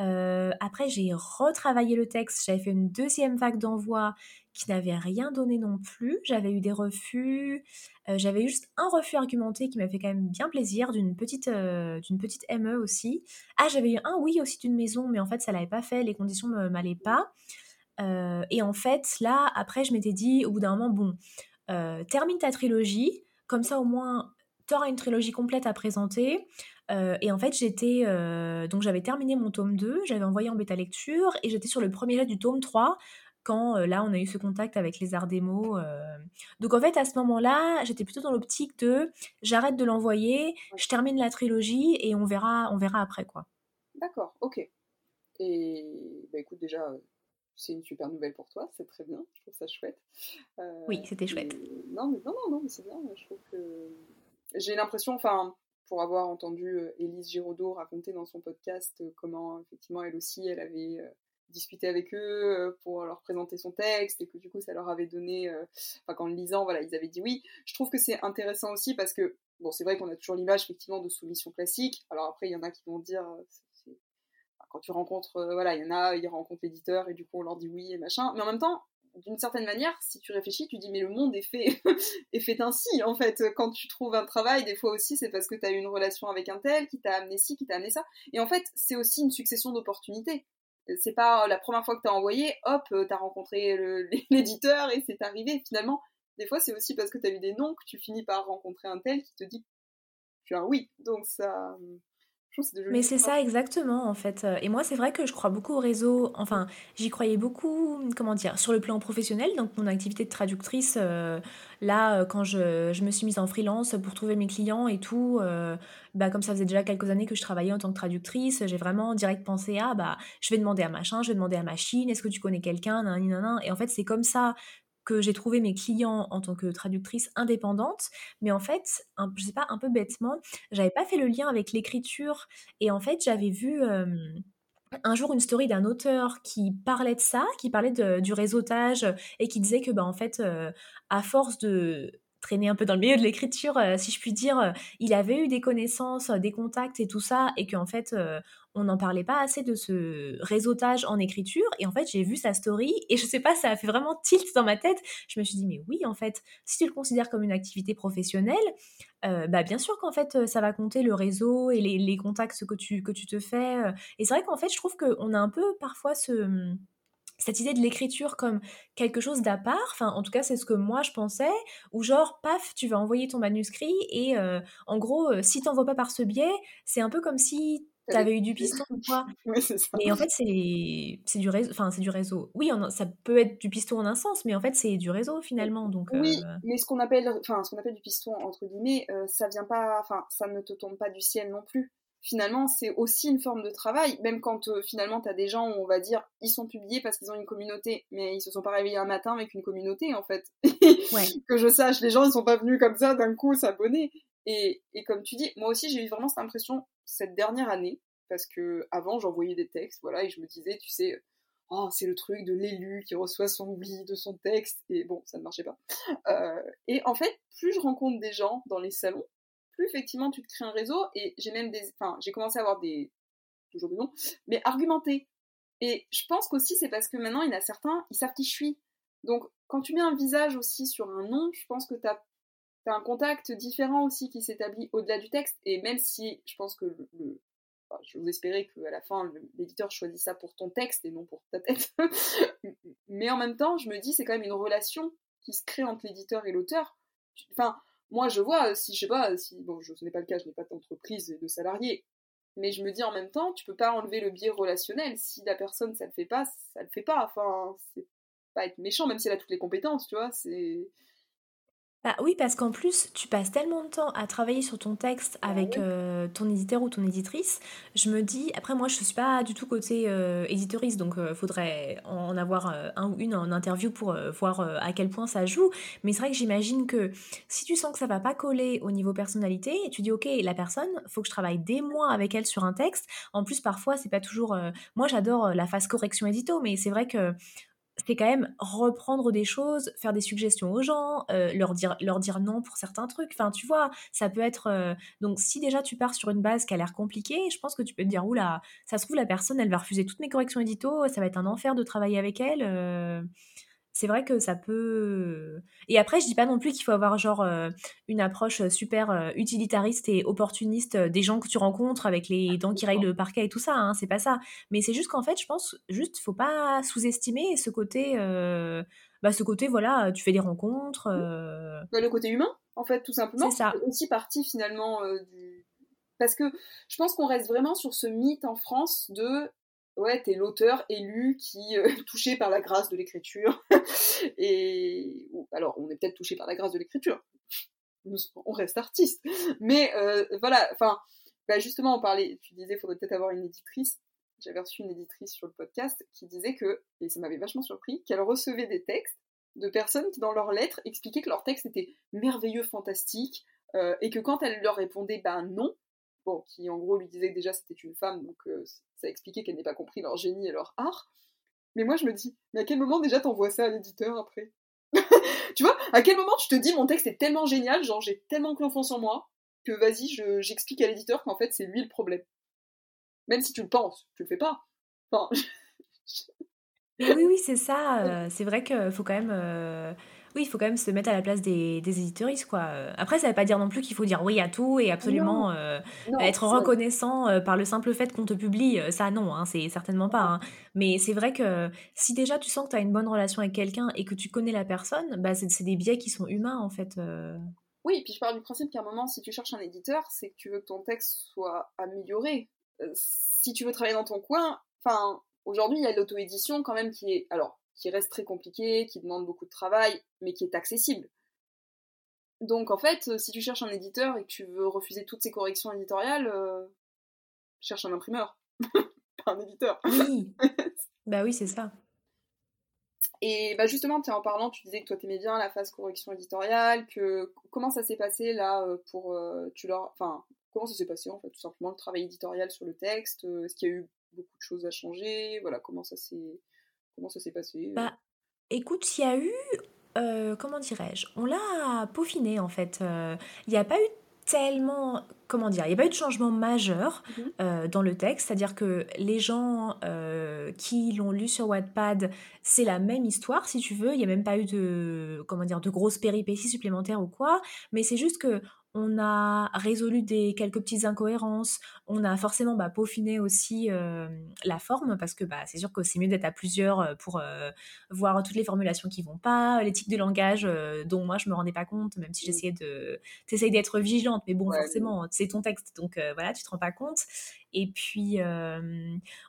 Euh, après, j'ai retravaillé le texte. J'avais fait une deuxième vague d'envoi qui n'avait rien donné non plus. J'avais eu des refus. Euh, j'avais eu juste un refus argumenté qui m'a fait quand même bien plaisir d'une petite, euh, d'une petite ME aussi. Ah, j'avais eu un oui aussi d'une maison, mais en fait, ça l'avait pas fait. Les conditions ne m'allaient pas. et en fait, là, après, je m'étais dit au bout d'un moment, bon, termine ta trilogie. Comme ça, au moins, tu auras une trilogie complète à présenter. Euh, et en fait, j'étais. Euh, donc, j'avais terminé mon tome 2, j'avais envoyé en bêta lecture, et j'étais sur le premier jet du tome 3 quand euh, là, on a eu ce contact avec les arts démo. Donc, en fait, à ce moment-là, j'étais plutôt dans l'optique de j'arrête de l'envoyer, je termine la trilogie et on verra, on verra après, quoi. D'accord, ok. Et bah, écoute, déjà, c'est une super nouvelle pour toi, c'est très bien, je trouve ça chouette. Euh, oui, c'était chouette. non, mais non, non, non, c'est bien, je trouve que. J'ai l'impression, enfin, pour avoir entendu euh, Élise Giraudot raconter dans son podcast euh, comment, effectivement, elle aussi, elle avait discuté avec eux pour leur présenter son texte et que du coup, ça leur avait donné. Enfin, qu'en le lisant, voilà, ils avaient dit oui. Je trouve que c'est intéressant aussi parce que, bon, c'est vrai qu'on a toujours l'image, effectivement, de soumission classique. Alors après, il y en a qui vont dire quand tu rencontres, euh, voilà, il y en a, ils rencontrent l'éditeur et du coup on leur dit oui et machin. Mais en même temps, d'une certaine manière, si tu réfléchis, tu dis mais le monde est fait, est fait ainsi en fait. Quand tu trouves un travail, des fois aussi c'est parce que tu as eu une relation avec un tel qui t'a amené ci, qui t'a amené ça. Et en fait, c'est aussi une succession d'opportunités. C'est pas la première fois que tu as envoyé, hop, euh, tu as rencontré l'éditeur et c'est arrivé. Finalement, des fois c'est aussi parce que tu as eu des noms que tu finis par rencontrer un tel qui te dit tu as oui. Donc ça, mais c'est ça exactement en fait. Euh, et moi c'est vrai que je crois beaucoup au réseau. Enfin, j'y croyais beaucoup, comment dire, sur le plan professionnel. Donc mon activité de traductrice, euh, là, euh, quand je, je, me suis mise en freelance pour trouver mes clients et tout, bah, comme ça faisait déjà quelques années que je travaillais en tant que traductrice, j'ai vraiment direct pensé à, bah, je vais demander à machin, je vais demander à machine, est-ce que tu connais quelqu'un, Et en fait c'est comme ça que j'ai trouvé mes clients en tant que traductrice indépendante, mais en fait, un, je sais pas, un peu bêtement, j'avais pas fait le lien avec l'écriture et en fait, j'avais vu un jour une story d'un auteur qui parlait de ça, qui parlait du réseautage et qui disait que bah en fait, à force de traîner un peu dans le milieu de l'écriture, si je puis dire, il avait eu des connaissances, des contacts et tout ça, et qu'en fait, on n'en parlait pas assez de ce réseautage en écriture. Et en fait, j'ai vu sa story et je sais pas, ça a fait vraiment tilt dans ma tête. Je me suis dit, mais oui, en fait, si tu le considères comme une activité professionnelle, euh, bah bien sûr qu'en fait, ça va compter le réseau et les, contacts que tu, que tu te fais. Euh. Et c'est vrai qu'en fait, je trouve qu'on a un peu parfois ce cette idée de l'écriture comme quelque chose d'à part, enfin en tout cas c'est ce que moi je pensais, ou genre paf tu vas envoyer ton manuscrit et euh, en gros si tu n'envoies pas par ce biais, c'est un peu comme si T'avais eu du piston ou quoi Oui, c'est ça. Mais en fait, c'est du réseau. Enfin, c'est du réseau. Oui, ça peut être du piston en un sens, mais en fait, c'est du réseau finalement. Donc, oui, mais ce qu'on appelle, enfin, ce qu'on appelle du piston entre guillemets, ça vient pas, enfin, ça ne te tombe pas du ciel non plus finalement, c'est aussi une forme de travail, même quand euh, finalement tu as des gens où on va dire ils sont publiés parce qu'ils ont une communauté, mais ils se sont pas réveillés un matin avec une communauté en fait. que je sache, les gens ils sont pas venus comme ça d'un coup s'abonner. Et, et comme tu dis, moi aussi j'ai eu vraiment cette impression cette dernière année, parce que avant j'envoyais des textes, voilà, et je me disais, tu sais, oh c'est le truc de l'élu qui reçoit son oubli de son texte, et bon, ça ne marchait pas. Euh, et en fait, plus je rencontre des gens dans les salons, plus effectivement tu te crées un réseau et j'ai même des, enfin j'ai commencé à avoir des, toujours des noms, mais argumentés. Et je pense qu'aussi c'est parce que maintenant il y en a certains, ils savent qui je suis. Donc quand tu mets un visage aussi sur un nom, je pense que tu as, un contact différent aussi qui s'établit au-delà du texte. Et même si je pense que le, je vous espérais qu'à la fin, l'éditeur choisit ça pour ton texte et non pour ta tête. Mais en même temps, je me dis, c'est quand même une relation qui se crée entre l'éditeur et l'auteur. Enfin, moi, je vois, si je sais pas, si, bon, ce n'est pas le cas, je n'ai pas d'entreprise et de salariés, mais je me dis en même temps, tu peux pas enlever le biais relationnel. Si la personne, ça le fait pas, ça le fait pas. Enfin, c'est pas être méchant, même si elle a toutes les compétences, tu vois, c'est bah oui, parce qu'en plus, tu passes tellement de temps à travailler sur ton texte bah avec euh, ton éditeur ou ton éditrice. Je me dis, après moi, je ne suis pas du tout côté euh, donc il euh, faudrait en avoir un ou une en interview pour voir à quel point ça joue. Mais c'est vrai que j'imagine que si tu sens que ça va pas coller au niveau personnalité, tu dis, ok, la personne, faut que je travaille des mois avec elle sur un texte. En plus, parfois, c'est pas toujours. moi, j'adore la phase correction édito, mais c'est vrai que c'est quand même reprendre des choses, faire des suggestions aux gens, euh, leur, dire, leur dire non pour certains trucs. Enfin, tu vois, ça peut être. Euh, donc, si déjà tu pars sur une base qui a l'air compliquée, je pense que tu peux te dire oula, ça se trouve, la personne, elle va refuser toutes mes corrections édito, ça va être un enfer de travailler avec elle. C'est vrai que ça peut. Et après, je dis pas non plus qu'il faut avoir genre euh, une approche euh, super euh, utilitariste et opportuniste des gens que tu rencontres avec les dents qui rayent le parquet et tout ça. Hein, c'est pas ça. Mais c'est juste qu'en fait, je pense juste faut pas sous-estimer ce côté. bah, ce côté, voilà, tu fais des rencontres. Bah, le côté humain, en fait, tout simplement. C'est ça. aussi partie finalement du. Parce que je pense qu'on reste vraiment sur ce mythe en France de ouais, t'es l'auteur élu qui euh, touché par la grâce de l'écriture. et alors, on est peut-être touché par la grâce de l'écriture. On reste artiste. Mais euh, voilà, enfin, bah justement, on parlait, tu disais, faudrait peut-être avoir une éditrice. J'avais reçu une éditrice sur le podcast qui disait que, et ça m'avait vachement surpris, qu'elle recevait des textes de personnes qui, dans leurs lettres, expliquaient que leur texte était merveilleux, fantastique, euh, et que quand elle leur répondait, ben non, qui en gros lui disait que déjà c'était une femme, donc euh, ça expliquait qu'elle n'ait pas compris leur génie et leur art. Mais moi je me dis, mais à quel moment déjà t'envoies ça à l'éditeur après? Tu vois, à quel moment tu te dis mon texte est tellement génial, genre j'ai tellement confiance en moi, que vas-y, j'explique à l'éditeur qu'en fait c'est lui le problème. Même si tu le penses, tu le fais pas. Enfin... oui, oui, c'est ça. Euh, c'est vrai qu'il faut quand même. Euh, oui, il faut quand même se mettre à la place des, des éditeuristes, quoi. Après, ça ne veut pas dire non plus qu'il faut dire oui à tout et absolument euh, être reconnaissant euh, par le simple fait qu'on te publie. Euh, ça, non, hein, c'est certainement pas. Hein. Mais c'est vrai que si déjà tu sens que tu as une bonne relation avec quelqu'un et que tu connais la personne, bah, c'est des biais qui sont humains, en fait. Oui, et puis je parle du principe qu'à un moment, si tu cherches un éditeur, c'est que tu veux que ton texte soit amélioré. si tu veux travailler dans ton coin, enfin, aujourd'hui, il y a l'auto-édition quand même qui est... Alors, qui reste très compliqué, qui demande beaucoup de travail, mais qui est accessible. Donc en fait, euh, si tu cherches un éditeur et que tu veux refuser toutes ces corrections éditoriales, euh, cherche un imprimeur, pas un éditeur. Oui. bah oui, c'est ça. Et bah justement, en parlant, tu disais que toi t'aimais bien la phase correction éditoriale, que comment ça s'est passé là euh, pour tu leur, enfin comment ça s'est passé en fait tout simplement le travail éditorial sur le texte, est-ce qu'il y a eu beaucoup de choses à changer, voilà comment ça s'est Comment ça s'est passé Bah, écoute, il y a eu, euh, comment dirais-je, on l'a peaufiné en fait. Euh, il n'y a pas eu tellement, comment dire, il n'y a pas eu de changement majeur mmh euh, dans le texte, c'est-à-dire que les gens qui l'ont lu sur Wattpad, c'est la même histoire si tu veux, il n'y a même pas eu de, comment dire, de grosses péripéties supplémentaires ou quoi, mais c'est juste que on a résolu des quelques petites incohérences, on a forcément bah, peaufiné aussi la forme parce que bah, c'est sûr que c'est mieux d'être à plusieurs pour voir toutes les formulations qui vont pas, l'éthique de langage dont moi je me rendais pas compte, même si j'essayais de, t'essayes d'être vigilante, mais bon forcément c'est ton texte donc voilà tu te rends pas compte. Et puis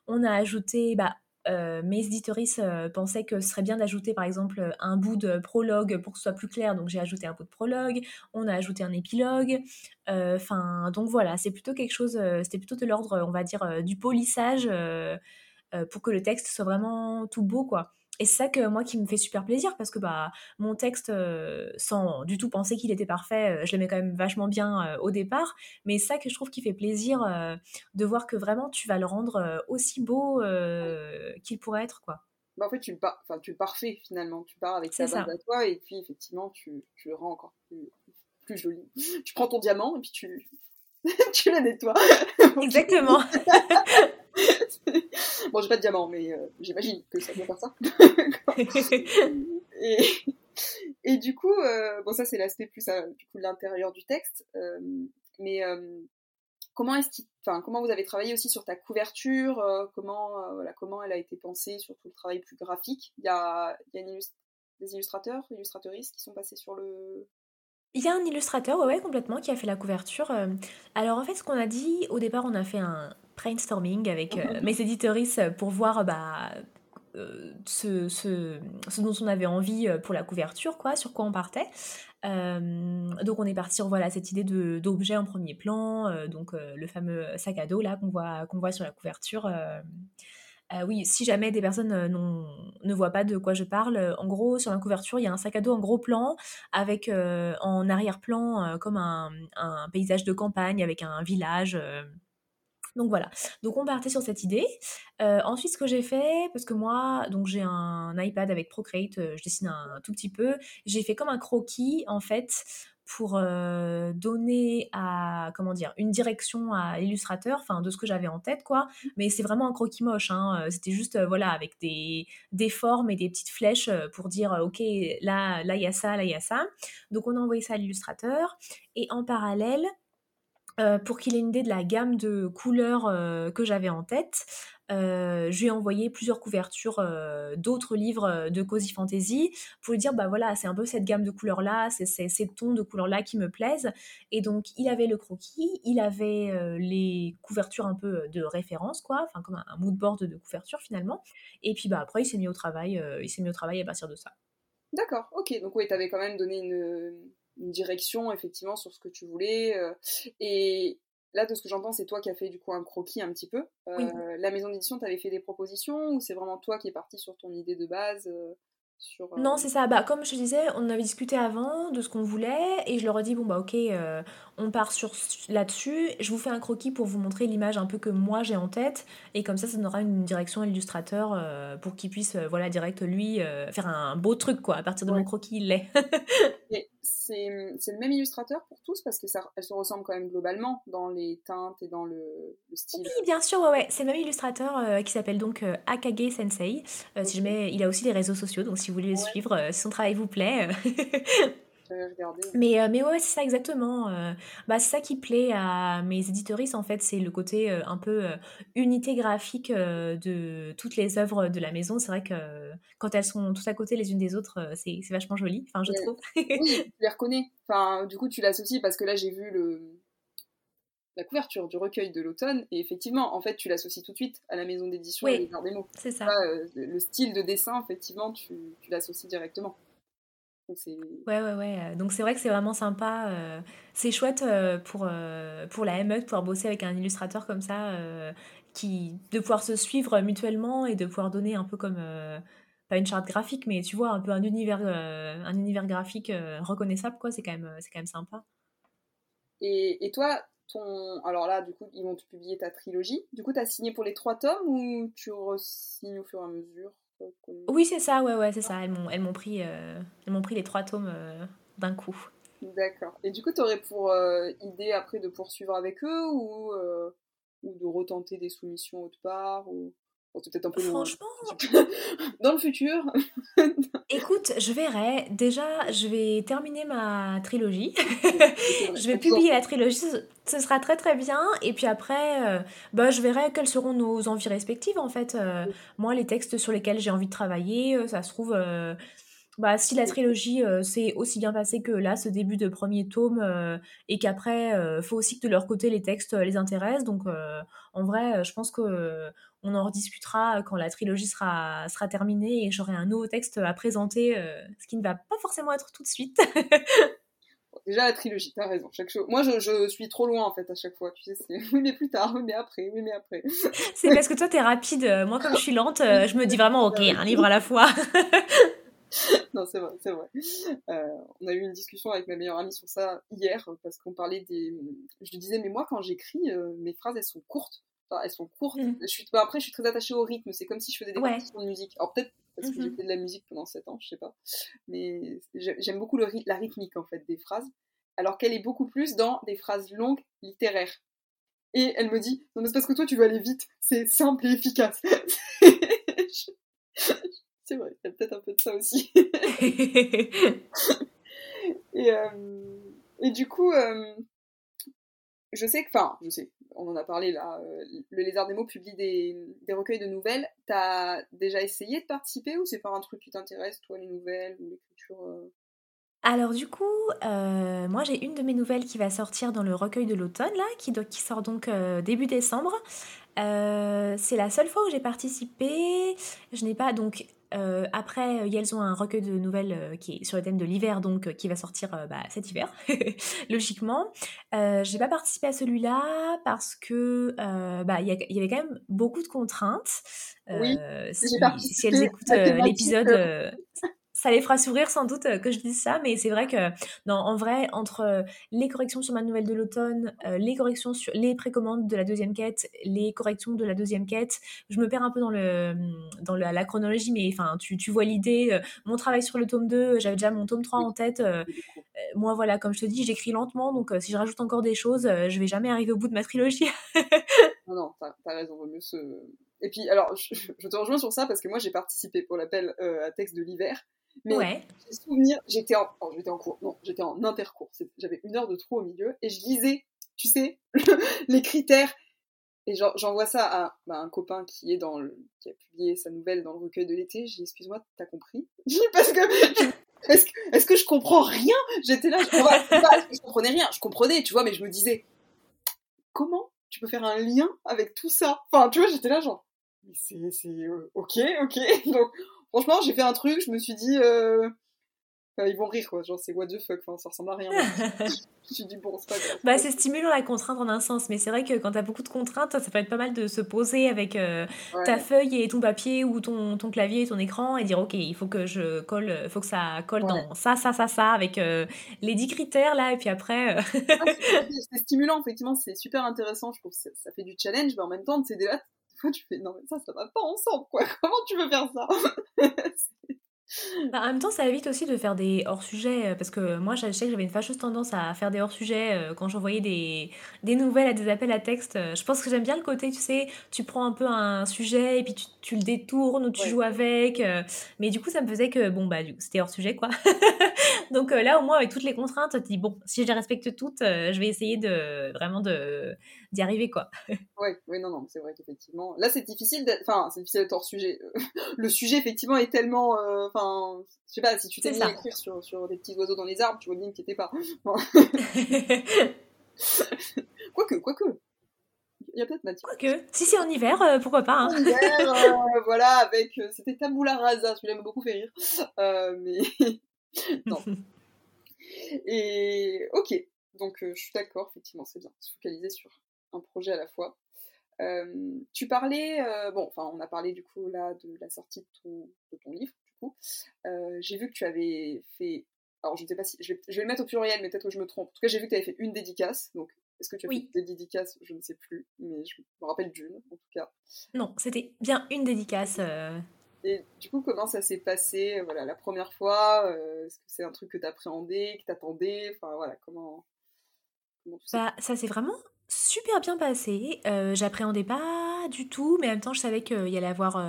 on a ajouté bah, euh, mes éditoristes euh, pensaient que ce serait bien d'ajouter par exemple un bout de prologue pour que ce soit plus clair, donc j'ai ajouté un bout de prologue, on a ajouté un épilogue, euh, enfin donc voilà, c'est plutôt quelque chose, c'était plutôt de l'ordre, on va dire, du polissage pour que le texte soit vraiment tout beau quoi. Et c'est ça que moi qui me fait super plaisir parce que bah mon texte, euh, sans du tout penser qu'il était parfait, euh, je l'aimais quand même vachement bien euh, au départ. Mais c'est ça que je trouve qui fait plaisir de voir que vraiment tu vas le rendre aussi beau qu'il pourrait être quoi. Bah en fait tu le, par... enfin, tu le parfait finalement, tu pars avec ta base à toi et puis effectivement tu, tu le rends encore plus, plus joli. Tu prends ton diamant et puis tu, tu le nettoies. Exactement. bon, j'ai pas de diamant, mais euh, j'imagine que ça doit faire ça. et, du coup, euh, bon, ça c'est l'aspect plus euh, du coup de l'intérieur du texte, mais comment est-ce enfin, comment vous avez travaillé aussi sur ta couverture, comment, voilà, comment elle a été pensée sur tout le travail plus graphique? Il y a, y a des illustrateurs, illustratrices qui sont passés sur le, il y a un illustrateur, ouais, ouais, complètement, qui a fait la couverture. Alors en fait, ce qu'on a dit, au départ, on a fait un brainstorming avec euh, mes éditoristes pour voir bah, euh, ce, ce, ce, dont on avait envie euh, pour la couverture, quoi, sur quoi on partait. donc on est parti sur voilà, cette idée d'objet en premier plan, donc le fameux sac à dos là qu'on voit, qu'on voit sur la couverture. oui, si jamais des personnes ne voient pas de quoi je parle, en gros, sur la couverture, il y a un sac à dos en gros plan, avec en arrière-plan comme un, un, paysage de campagne, avec un village. Donc voilà, donc on partait sur cette idée. Euh, ensuite, ce que j'ai fait, parce que moi, donc j'ai un iPad avec Procreate, euh, je dessine un, tout petit peu. J'ai fait comme un croquis en fait pour euh, donner à comment dire une direction à l'illustrateur, enfin de ce que j'avais en tête quoi. Mais c'est vraiment un croquis moche. Hein. C'était juste voilà avec des, des formes et des petites flèches pour dire ok là là il y a ça, là il y a ça. Donc on a envoyé ça à l'illustrateur et en parallèle euh, pour qu'il ait une idée de la gamme de couleurs euh, que j'avais en tête, euh, je lui ai envoyé plusieurs couvertures d'autres livres de Cozy Fantasy pour lui dire bah voilà c'est un peu cette gamme de couleurs là c'est ces tons de couleurs là qui me plaisent. Et donc il avait le croquis il avait les couvertures un peu de référence quoi enfin comme un, un mood board de couverture finalement. Et puis bah après il s'est mis au travail il s'est mis au travail à partir de ça. D'accord ok. Donc oui t'avais quand même donné une une direction effectivement sur ce que tu voulais. Euh, et là, de ce que j'entends, c'est toi qui as fait du coup un croquis un petit peu. Euh, la maison d'édition, t'avais fait des propositions ou c'est vraiment toi qui es parti sur ton idée de base euh, non, c'est ça. Bah, comme je te disais, on avait discuté avant de ce qu'on voulait et je leur ai dit bon, bah, ok, on part sur là-dessus. Je vous fais un croquis pour vous montrer l'image un peu que moi j'ai en tête et comme ça, ça donnera une direction à l'illustrateur pour qu'il puisse, voilà, direct lui faire un beau truc quoi. À partir de mon croquis, il l'est. C'est le même illustrateur pour tous parce que ça, se ressemblent quand même globalement dans les teintes et dans le, style. Oui, bien sûr, ouais, ouais. c'est le même illustrateur euh, qui s'appelle donc euh, Akage Sensei. Euh, si jamais, il a aussi les réseaux sociaux, donc si vous voulez le suivre, si son travail vous plaît. Mais, euh, mais ouais, c'est ça exactement. Euh, bah, c'est ça qui plaît à mes éditoristes, en fait, c'est le côté euh, un peu unité graphique de toutes les œuvres de la maison. C'est vrai que quand elles sont toutes à côté les unes des autres, c'est vachement joli, enfin, je trouve. oui, tu les reconnais. Enfin, du coup, tu l'associes parce que là, j'ai vu le la couverture du recueil de l'automne et effectivement en fait tu l'associes tout de suite à la maison d'édition et les arts des mots c'est ça le style de dessin effectivement tu, tu l'associes directement Ouais, ouais, ouais. Euh, donc c'est vrai que c'est vraiment sympa. Euh, c'est chouette euh, pour, pour la ME de pouvoir bosser avec un illustrateur comme ça, qui, de pouvoir se suivre mutuellement et de pouvoir donner un peu comme, pas une charte graphique, mais tu vois, un peu un univers, un univers graphique reconnaissable, quoi. C'est quand, même, quand même sympa. Et, et toi, ton... alors là, du coup, ils vont te publier ta trilogie. Du coup, tu as signé pour les trois tomes ou tu re-signes au fur et à mesure? Oui, c'est ça, ouais, ouais, c'est ça. Elles m'ont, elles m'ont pris, euh, elles m'ont pris les trois tomes euh, d'un coup. D'accord. Et du coup, tu aurais pour euh, idée après de poursuivre avec eux ou, ou de retenter des soumissions autre part ou... c'est peut-être un peu Franchement, dans le futur. écoute, je verrai. Déjà, je vais terminer ma trilogie. je vais publier la trilogie. Ce sera très très bien. Et puis après, euh, bah, je verrai quelles seront nos envies respectives en fait. Euh, moi, les textes sur lesquels j'ai envie de travailler, euh, ça se trouve bah, si la trilogie euh, s'est aussi bien passée que là, ce début de premier tome, euh, et qu'après, euh, faut aussi que de leur côté, les textes les intéressent. Donc, en vrai, je pense que on en rediscutera quand la trilogie sera, sera terminée et j'aurai un nouveau texte à présenter, ce qui ne va pas forcément être tout de suite. Déjà la trilogie, t'as raison. Chaque chose... Moi, je, je, suis trop loin en fait à chaque fois. Tu sais, c'est oui mais plus tard, oui mais après, oui mais après. c'est parce que toi t'es rapide. Moi, comme je suis lente, je me dis vraiment ok, un livre à la fois. non, c'est vrai, c'est vrai. Euh, on a eu une discussion avec ma meilleure amie sur ça hier, parce qu'on parlait des. Je lui disais, mais moi, quand j'écris, euh, mes phrases, elles sont courtes. Enfin, elles sont courtes. Mm. Je suis... Bah, après, je suis très attachée au rythme. C'est comme si je faisais des compositions de musique. Alors, peut-être parce que j'ai mm-hmm. fait de la musique pendant 7 ans, je sais pas. Mais j'aime beaucoup le la rythmique, en fait, des phrases. Alors qu'elle est beaucoup plus dans des phrases longues, littéraires. Et elle me dit, non, mais c'est parce que toi, tu veux aller vite. C'est simple et efficace. C'est vrai, il y a peut-être un peu de ça aussi. et, euh, et, du coup, euh, je sais que, enfin, je sais, on en a parlé là, euh, le Lézard des mots publie des, des recueils de nouvelles. T'as déjà essayé de participer ou c'est pas un truc qui t'intéresse, toi, les nouvelles ou l'écriture alors du coup, moi j'ai une de mes nouvelles qui va sortir dans le recueil de l'automne, là, qui, qui sort donc début décembre. c'est la seule fois où j'ai participé. Je n'ai pas donc euh, après, elles ont un recueil de nouvelles euh, qui est sur le thème de l'hiver, donc euh, qui va sortir bah, cet hiver, logiquement. j'ai pas participé à celui-là parce que bah il y, avait quand même beaucoup de contraintes. oui, si, si, elles écoutent l'épisode, ça les fera sourire sans doute euh, que je dise ça, mais c'est vrai que, non, en vrai, entre euh, les corrections sur ma nouvelle de l'automne, euh, les corrections sur les précommandes de la deuxième quête, les corrections de la deuxième quête, je me perds un peu dans, le, dans la, chronologie, mais enfin, tu, tu vois l'idée. mon travail sur le tome 2, j'avais déjà mon tome 3 en tête. moi, voilà, comme je te dis, j'écris lentement, donc si je rajoute encore des choses, je vais jamais arriver au bout de ma trilogie. non, non, t'as as raison, vaut mieux se. Et puis, alors, je, te rejoins sur ça parce que moi, j'ai participé pour l'appel à texte de l'hiver. Mais ouais. j'ai souvenir, j'étais en, j'étais en cours, non, j'étais en intercours. J'avais une heure de trou au milieu et je lisais, tu sais, les critères. Et j'envoie ça à bah, un copain qui est dans le, qui a publié sa nouvelle dans le recueil de l'été. J'ai excuse-moi, t'as compris? Parce que est-ce que, est que je comprends rien? J'étais là, je, je comprenais rien. Je comprenais, tu vois, mais je me disais comment tu peux faire un lien avec tout ça? Enfin, tu vois, j'étais là genre c'est euh, ok, ok. Donc franchement, j'ai fait un truc, je me suis dit, euh... ils vont rire quoi, genre c'est what the fuck, enfin, ça ressemble à rien. je me suis dit, bon, c'est pas grave. Bah, c'est stimulant la contrainte en un sens, mais c'est vrai que quand t'as beaucoup de contraintes, ça peut être pas mal de se poser avec euh, ta feuille et ton papier ou ton, ton clavier et ton écran et dire, ok, il faut que je colle, faut que ça colle dans ça, ça, ça, ça, avec euh, les 10 critères là, et puis après. Euh, c'est stimulant, effectivement, c'est super intéressant, je trouve que ça, fait du challenge, mais en même temps, c'est tu fais non mais ça ça va pas ensemble quoi comment tu veux faire ça? Bah, en même temps, ça évite aussi de faire des hors-sujets, euh, parce que moi, je sais que j'avais une fâcheuse tendance à faire des hors-sujets euh, quand j'envoyais des, des nouvelles à des appels à texte. Euh, je pense que j'aime bien le côté, tu sais, tu prends un peu un sujet et puis tu, tu le détournes ou tu joues avec. mais du coup, ça me faisait que, bon, bah, c'était hors-sujet, quoi. Donc là, au moins, avec toutes les contraintes, tu dis, bon, si je les respecte toutes, je vais essayer de vraiment de d'y arriver, quoi. ouais, ouais, non, non, c'est vrai qu'effectivement, là, c'est difficile d'être, enfin, c'est difficile d'être hors sujet. le sujet, effectivement, est tellement, enfin, je sais pas, si tu t'es mis à écrire sur, sur des petits oiseaux dans les arbres, tu vois bien que t'étais pas. quoique, quoique. Il y a peut-être matière. Quoique. Si c'est en hiver, euh, pourquoi pas. Hein. En hiver, euh, voilà, avec. Euh, c'était Tabula Rasa, celui-là m'a beaucoup fait rire. mais. non. Et. Ok. Donc, je suis d'accord, effectivement, c'est bien. Se focaliser sur un projet à la fois. tu parlais, bon, enfin, on a parlé du coup là de la sortie de ton, de ton livre, euh, j'ai vu que tu avais fait. Alors, je ne sais pas si. Je vais, le mettre au pluriel, mais peut-être que je me trompe. En tout cas, j'ai vu que tu avais fait une dédicace. Donc, est-ce que tu as fait des dédicaces Je ne sais plus, mais je me rappelle d'une, en tout cas. Non, c'était bien une dédicace. Euh. Et du coup, comment ça s'est passé? Voilà, la première fois euh, Est-ce que c'est un truc que tu appréhendais, que tu attendais Enfin, voilà, comment, Bah, ça s'est vraiment super bien passé. J'appréhendais pas du tout, mais en même temps, je savais qu'il y allait avoir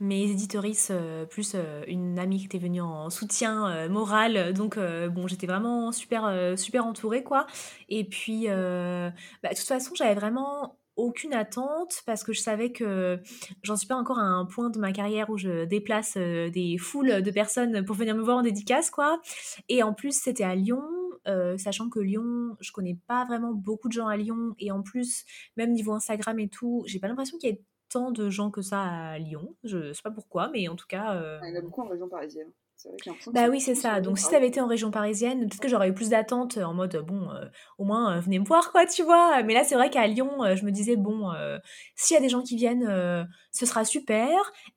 mes éditoristes, euh, plus une amie qui était venue en soutien moral. Donc, bon, j'étais vraiment super, super entourée, quoi. Et puis, bah, de toute façon, j'avais vraiment aucune attente parce que je savais que j'en suis pas encore à un point de ma carrière où je déplace des foules de personnes pour venir me voir en dédicace, quoi. Et en plus, c'était à Lyon. Euh, sachant que Lyon, je connais pas vraiment beaucoup de gens à Lyon, et en plus, même niveau Instagram et tout, j'ai pas l'impression qu'il y ait tant de gens que ça à Lyon. Je sais pas pourquoi, mais en tout cas. Euh, il y en a beaucoup en région parisienne. Bah oui, c'est ça. Donc si ça avait été en région parisienne, peut-être que j'aurais eu plus d'attentes en mode bon, euh, au moins venez me voir quoi, tu vois. Mais là, c'est vrai qu'à Lyon, je me disais bon, s'il y a des gens qui viennent, ce sera super.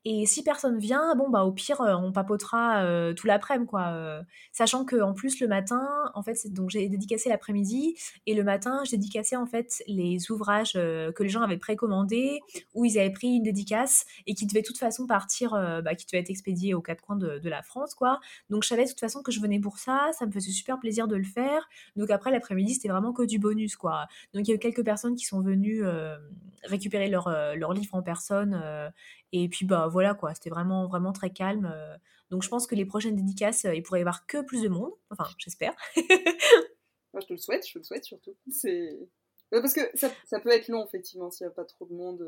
Et si personne vient, bon bah au pire, on papotera tout l'après-midi quoi. sachant que en plus le matin, en fait, donc j'ai dédicacé l'après-midi et le matin, j'ai dédicacé en fait les ouvrages que les gens avaient précommandés où ils avaient pris une dédicace et qui devaient de toute façon partir, bah, qui devaient être expédiés aux quatre coins de, de la France Donc je savais de toute façon que je venais pour ça, ça me faisait super plaisir de le faire. Donc après l'après-midi, c'était vraiment que du bonus quoi. Donc il y a eu quelques personnes qui sont venues euh, récupérer leur, euh, leur livre en personne euh, et puis bah voilà quoi, c'était vraiment vraiment très calme. donc je pense que les prochaines dédicaces, il pourrait y avoir que plus de monde, enfin j'espère. Moi je te le souhaite, je te le souhaite surtout. C'est parce que ça, ça, peut être long effectivement s'il n'y a pas trop de monde.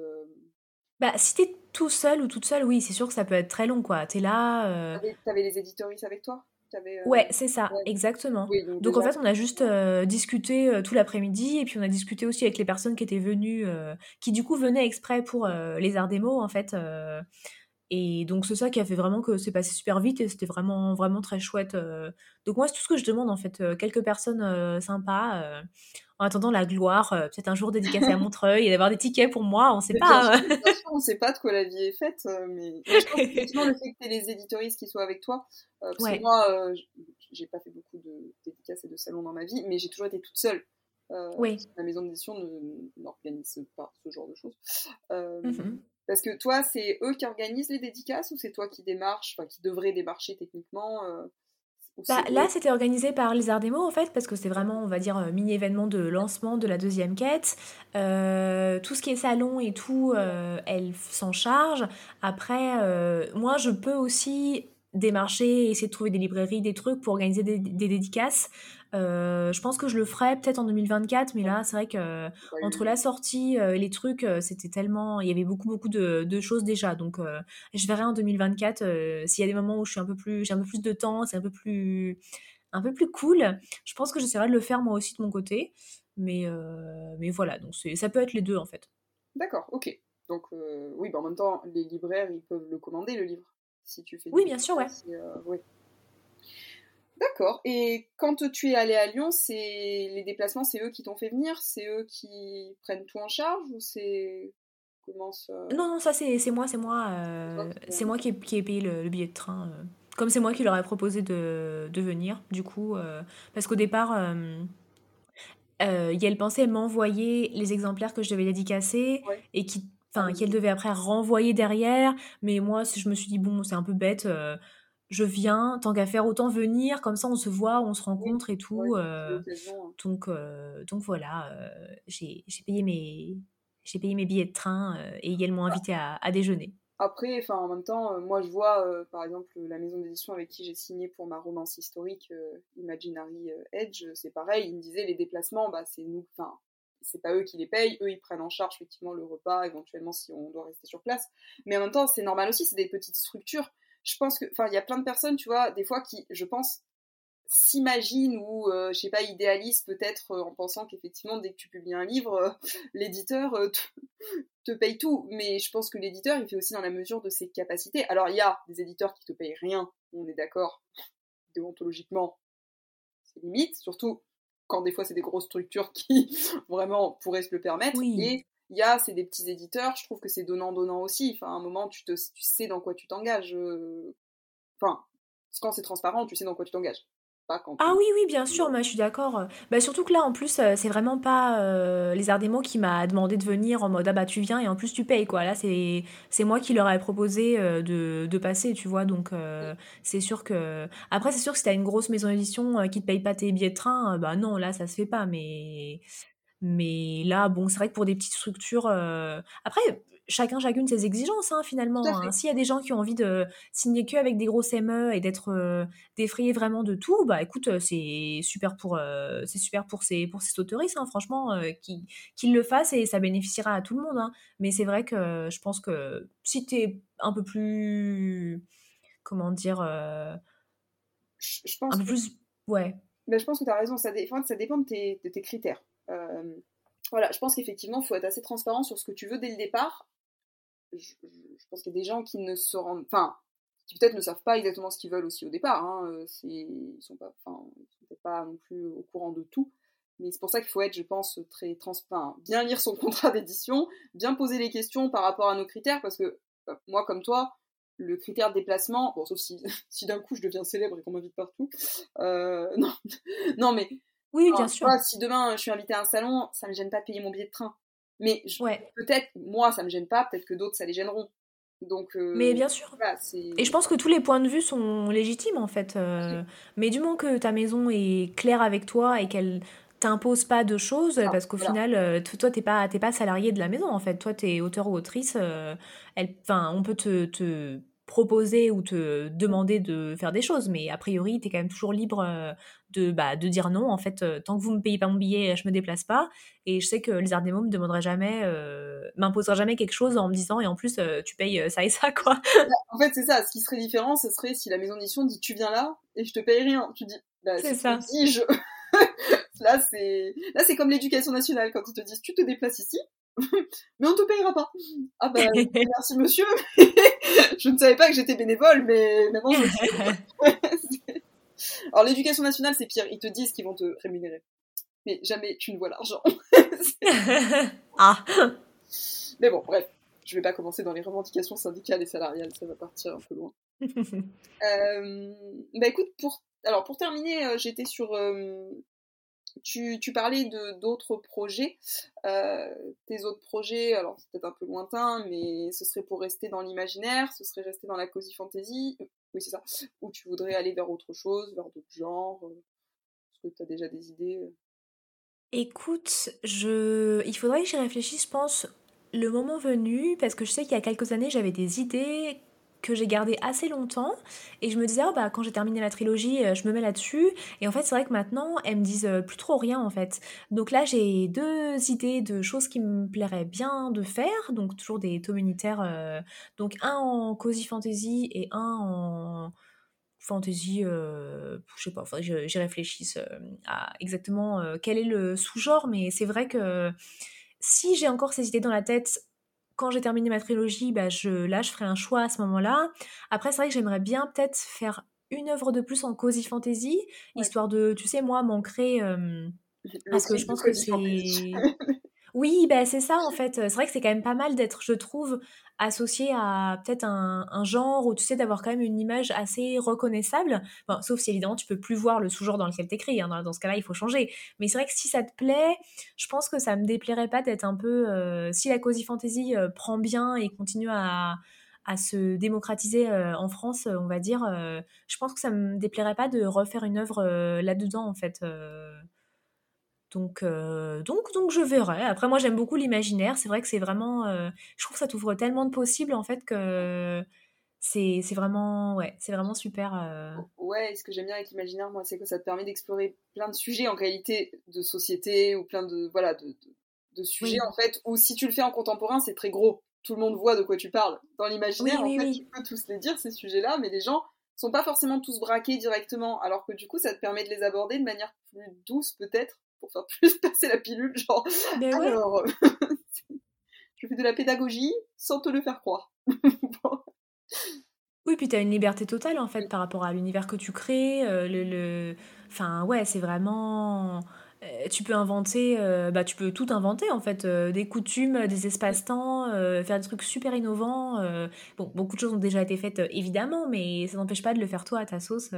Bah, si t'es tout seul ou toute seule, oui, c'est sûr que ça peut être très long, quoi. T'es là. Euh... T'avais les éditoristes avec toi? Euh, Ouais, c'est ça, exactement. donc, en fait, on a juste euh, discuté tout l'après-midi et puis on a discuté aussi avec les personnes qui étaient venues, qui du coup venaient exprès pour les arts démos, en fait. Et donc c'est ça qui a fait vraiment que c'est passé super vite et c'était vraiment vraiment très chouette. Donc moi c'est tout ce que je demande en fait, quelques personnes sympas en attendant la gloire, euh, peut-être un jour dédicacé à Montreuil et d'avoir des tickets pour moi, on sait pas. Sûr, hein. on sait pas de quoi la vie est faite, euh, mais, je pense effectivement le fait que tu les éditoristes qui soient avec toi, euh, parce que moi, j'ai pas fait beaucoup de dédicaces et de salons dans ma vie, mais j'ai toujours été toute seule. oui. La maison d'édition n'organise pas ce genre de choses. Mmh parce que toi, c'est eux qui organisent les dédicaces ou c'est toi qui démarches, enfin qui devrais démarcher techniquement bah, là, c'était organisé par les Arts Démo, en fait, parce que c'est vraiment, on va dire, mini-événement de lancement de la deuxième quête. Euh, tout ce qui est salon et tout, euh, elle s'en charge. Après, euh, moi, je peux aussi démarcher, essayer de trouver des librairies, des trucs pour organiser des, dédicaces. Euh, je pense que je le ferai peut-être en 2024, mais là, c'est vrai que entre la sortie et les trucs, c'était tellement, il y avait beaucoup beaucoup de, choses déjà. Donc, je verrai en 2024 s'il y a des moments où je suis un peu plus, j'ai un peu plus de temps, c'est un peu plus, un peu plus cool. Je pense que j'essaierai de le faire moi aussi de mon côté, mais mais voilà, donc ça peut être les deux en fait. D'accord, ok. Donc oui, bah en même temps, les libraires ils peuvent le commander le livre si tu fais. Oui, bien sûr, ouais. oui. D'accord. Et quand tu es allé à Lyon, c'est les déplacements, c'est eux qui t'ont fait venir, c'est eux qui prennent tout en charge ou c'est comment ça? Non, non, ça c'est moi, c'est moi, euh, c'est moi qui ai, qui ai payé le, billet de train. Euh. Comme c'est moi qui leur ai proposé de, de venir, du coup, euh, parce qu'au départ, Yael pensait m'envoyer les exemplaires que je devais dédicacer et qui enfin qu'elle devait après renvoyer derrière mais moi je me suis dit bon c'est un peu bête je viens, tant qu'à faire, autant venir, comme ça on se voit, on se rencontre et tout. Euh, hein. donc, euh, donc voilà, euh, j'ai payé, mes, payé mes billets de train et également bah invité à, déjeuner. Après, enfin en même temps, moi je vois par exemple la maison d'édition avec qui j'ai signé pour ma romance historique Imaginary Edge, c'est pareil, ils me disaient les déplacements, bah c'est nous, enfin c'est pas eux qui les payent, eux ils prennent en charge effectivement le repas éventuellement si on doit rester sur place. Mais en même temps, c'est normal aussi, c'est des petites structures je pense que, enfin, il y a plein de personnes, tu vois, des fois qui, je pense, s'imaginent ou, euh, je sais pas, idéalisent peut-être euh, en pensant qu'effectivement, dès que tu publies un livre, euh, l'éditeur te, paye tout. Mais je pense que l'éditeur, il fait aussi dans la mesure de ses capacités. Alors, il y a des éditeurs qui te payent rien, on est d'accord, déontologiquement, c'est limite, surtout quand des fois c'est des grosses structures qui vraiment pourraient se le permettre. Et il y a, c'est des petits éditeurs, je trouve que c'est donnant-donnant aussi. Enfin, à un moment, tu, te, tu sais dans quoi tu t'engages. Euh, enfin, quand c'est transparent, tu sais dans quoi tu t'engages. Ah oui, oui, bien sûr, moi je suis d'accord. Bah, surtout que là, en plus, euh, c'est vraiment pas euh, les Arts des mots qui m'a demandé de venir en mode ah bah tu viens et en plus tu payes quoi. Là, c'est c'est moi qui leur ai proposé euh, de, de passer, tu vois. Donc c'est sûr que après c'est sûr que si t'as une grosse maison d'édition qui te paye pas tes billets de train, bah non, là ça se fait pas. Mais mais là, bon, c'est vrai que pour des petites structures, après chacun chacune ses exigences hein, finalement. Hein. S'il y a des gens qui ont envie de signer que avec des grosses ME et d'être euh, défrayés vraiment de tout, bah écoute, euh, c'est super pour euh, c'est super pour ces pour ces autoristes, hein, franchement, qu'ils le fassent et ça bénéficiera à tout le monde. Hein. Mais c'est vrai que je pense que si tu es un peu plus comment dire je, pense un peu plus ouais. Mais je pense que tu as raison, ça, ça dépend de tes, de tes critères. voilà, je pense qu'effectivement, il faut être assez transparent sur ce que tu veux dès le départ je, pense qu'il y a des gens qui ne se rendent, enfin, qui peut-être ne savent pas exactement ce qu'ils veulent aussi au départ. Hein, euh, ils sont pas, enfin, sont pas non plus au courant de tout. Mais c'est pour ça qu'il faut être, je pense, très transparent, bien lire son contrat d'édition, bien poser les questions par rapport à nos critères, parce que euh, moi, comme toi, le critère de déplacement, bon, sauf si, si d'un coup je deviens célèbre et qu'on m'invite partout, euh, non, non, mais oui, bien sûr. si demain je suis invitée à un salon, ça me gêne pas de payer mon billet de train. Mais peut-être, moi, ça me gêne pas, peut-être que d'autres, ça les gêneront. Donc, euh, mais bien sûr. et je pense que tous les points de vue sont légitimes, en fait. Euh, mais du moment que ta maison est claire avec toi et qu'elle t'impose pas de choses, parce qu'au final, euh, toi, t'es pas, pas salarié de la maison, en fait. Toi, t'es auteur ou autrice. elle, on peut te, te proposer ou te demander de faire des choses, mais a priori, tu es quand même toujours libre euh, de, bah, de dire non. En fait, euh, tant que vous me payez pas mon billet, je me déplace pas. Et je sais que les arts me demanderaient jamais, euh, m'imposeraient jamais quelque chose en me disant, et en plus, tu payes ça et ça, quoi. en fait, c'est ça. Ce qui serait différent, ce serait si la maison d'édition dit, tu viens là et je te paye rien. Tu dis, bah, c'est ça. je... là, c'est, là, c'est comme l'éducation nationale quand ils te disent, tu te déplaces ici, mais on te payera pas. Ah bah merci monsieur. je ne savais pas que j'étais bénévole, mais maintenant je sais. Alors l'éducation nationale c'est pire, ils te disent qu'ils vont te rémunérer. Mais jamais tu ne vois l'argent. ah. Mais bon, bref, je vais pas commencer dans les revendications syndicales et salariales, ça va partir un peu loin. euh, bah écoute, pour alors pour terminer, euh, j'étais sur euh, tu, parlais de d'autres projets. Euh, tes autres projets, alors c'est peut-être un peu lointain, mais ce serait pour rester dans l'imaginaire, ce serait rester dans la cozy fantasy. Oui, c'est ça. Ou tu voudrais aller vers autre chose, vers d'autres genres. Euh, est-ce que tu as déjà des idées euh? Écoute, je... il faudrait que j'y réfléchisse, je pense, le moment venu, parce que je sais qu'il y a quelques années, j'avais des idées que j'ai gardé assez longtemps. Et je me disais oh bah quand j'ai terminé la trilogie euh, je me mets là-dessus. Et en fait c'est vrai que maintenant elles me disent euh, plus trop rien en fait. Donc là j'ai deux idées de choses qui me plairaient bien de faire. Donc toujours des tomes unitaires euh, donc un en cozy fantasy et un en fantasy je sais pas j'y réfléchisse à exactement quel est le sous-genre. Mais c'est vrai que si j'ai encore ces idées dans la tête quand j'ai terminé ma trilogie, bah, je, là, je ferai un choix à ce moment-là. Après, c'est vrai que j'aimerais bien peut-être faire une œuvre de plus en cozy fantasy, histoire de, tu sais, moi, m'ancrer. parce que je pense que c'est. Oui, bah, c'est ça en fait. C'est vrai que c'est quand même pas mal d'être, je trouve, associé à peut-être un, genre où tu sais d'avoir quand même une image assez reconnaissable. sauf si évidemment tu peux plus voir le sous-genre dans lequel t'écris. Hein. Dans, ce cas-là, il faut changer. Mais c'est vrai que si ça te plaît, je pense que ça me déplairait pas d'être un peu. Euh, si la cozy fantasy euh, prend bien et continue à, se démocratiser euh, en France, on va dire, je pense que ça me déplairait pas de refaire une œuvre là-dedans en fait. Donc, euh, donc, donc je verrai. Après, moi, j'aime beaucoup l'imaginaire. C'est vrai que c'est vraiment. Euh, je trouve que ça t'ouvre tellement de possibles, en fait, que c'est vraiment, ouais, c'est vraiment super. Euh. Ouais, ce que j'aime bien avec l'imaginaire, moi, c'est que ça te permet d'explorer plein de sujets, en réalité, de société, ou plein de, voilà, de, de, sujets, en fait, où si tu le fais en contemporain, c'est très gros. Tout le monde voit de quoi tu parles. Dans l'imaginaire, en fait, tu peux tous les dire, ces sujets-là, mais les gens sont pas forcément tous braqués directement, alors que du coup, ça te permet de les aborder de manière plus douce, peut-être, pour faire plus passer la pilule, genre. alors, je fais de la pédagogie sans te le faire croire. Oui, puis tu as une liberté totale en fait par rapport à l'univers que tu crées. Euh, le, Enfin, ouais, c'est vraiment. Euh, tu peux inventer, euh, bah, tu peux tout inventer en fait, des coutumes, des espaces-temps, faire des trucs super innovants. bon, beaucoup de choses ont déjà été faites évidemment, mais ça n'empêche pas de le faire toi à ta sauce.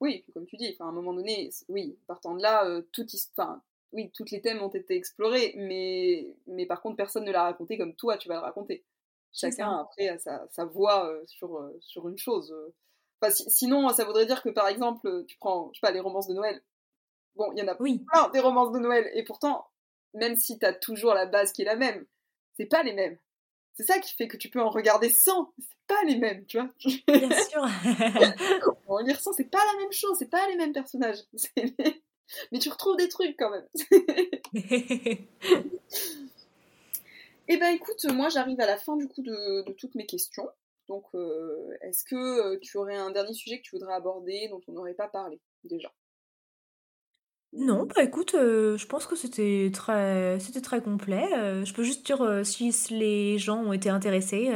Oui, comme tu dis, à un moment donné, oui, partant de là, euh, tout, enfin, oui, toutes les thèmes ont été explorés, mais, mais par contre, personne ne l'a raconté comme toi, tu vas le raconter. Chacun, après, a sa, sa voix euh, sur, euh, sur une chose. Enfin, sinon, ça voudrait dire que, par exemple, tu prends, je sais pas, les romances de Noël. Bon, il y en a oui. plein des romances de Noël, et pourtant, même si tu as toujours la base qui est la même, c'est pas les mêmes. C'est ça qui fait que tu peux en regarder 100. C'est pas les mêmes, tu vois. Bien sûr. en lire 100, c'est pas la même chose, c'est pas les mêmes personnages. Mais tu retrouves des trucs quand même. Eh ben écoute, moi j'arrive à la fin du coup de, toutes mes questions. Donc euh, est-ce que euh, tu aurais un dernier sujet que tu voudrais aborder dont on n'aurait pas parlé déjà? Non, bah écoute, euh, je pense que c'était très, c'était très complet. Euh, je peux juste dire euh, si les gens ont été intéressés,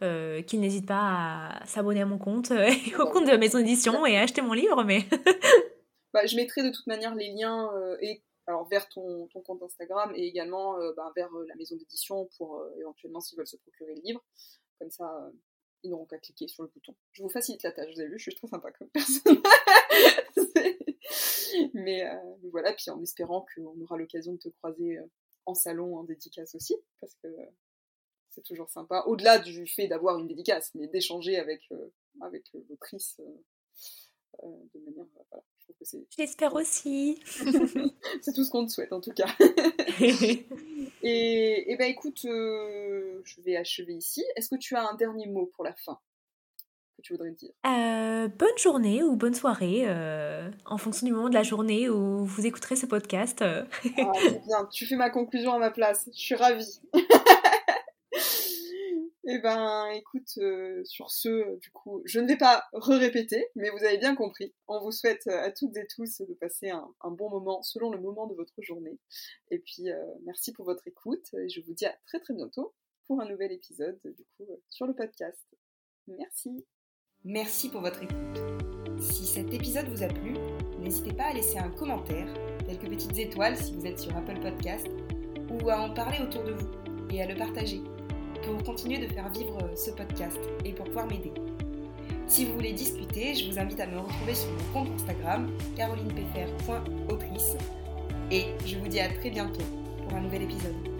qu'ils n'hésitent pas à s'abonner à mon compte et au compte de Maison d'édition et à acheter mon livre. Mais bah, je mettrai de toute manière les liens vers ton, compte Instagram et également bah, vers la maison d'édition pour éventuellement s'ils veulent se procurer le livre. Comme ça, ils n'auront qu'à cliquer sur le bouton. Je vous facilite la tâche, vous avez vu, je suis très sympa comme personne. Euh, mais, voilà, puis en espérant qu'on aura l'occasion de te croiser euh, en salon en dédicace aussi, parce que c'est toujours sympa, au-delà du fait d'avoir une dédicace, mais d'échanger avec, euh, avec l'autrice de manière. Voilà, J'espère aussi. c'est tout ce qu'on te souhaite en tout cas. et, et ben écoute, je vais achever ici. Est-ce que tu as un dernier mot pour la fin? Tu voudrais dire? Euh, Bonne journée ou bonne soirée, euh, en fonction du moment de la journée où vous écouterez ce podcast. ah, bien, tu fais ma conclusion à ma place, je suis ravie. Eh ben, écoute, euh, sur ce, du coup, je ne vais pas re-répéter, mais vous avez bien compris. On vous souhaite à toutes et tous de passer un, bon moment selon le moment de votre journée. Et puis, merci pour votre écoute et je vous dis à très très bientôt pour un nouvel épisode, du coup, sur le podcast. Merci. Merci pour votre écoute. Si cet épisode vous a plu, n'hésitez pas à laisser un commentaire, quelques petites étoiles si vous êtes sur Apple Podcast, ou à en parler autour de vous et à le partager pour continuer de faire vivre ce podcast et pour pouvoir m'aider. Si vous voulez discuter, je vous invite à me retrouver sur mon compte Instagram carolinepfr.autrice et je vous dis à très bientôt pour un nouvel épisode.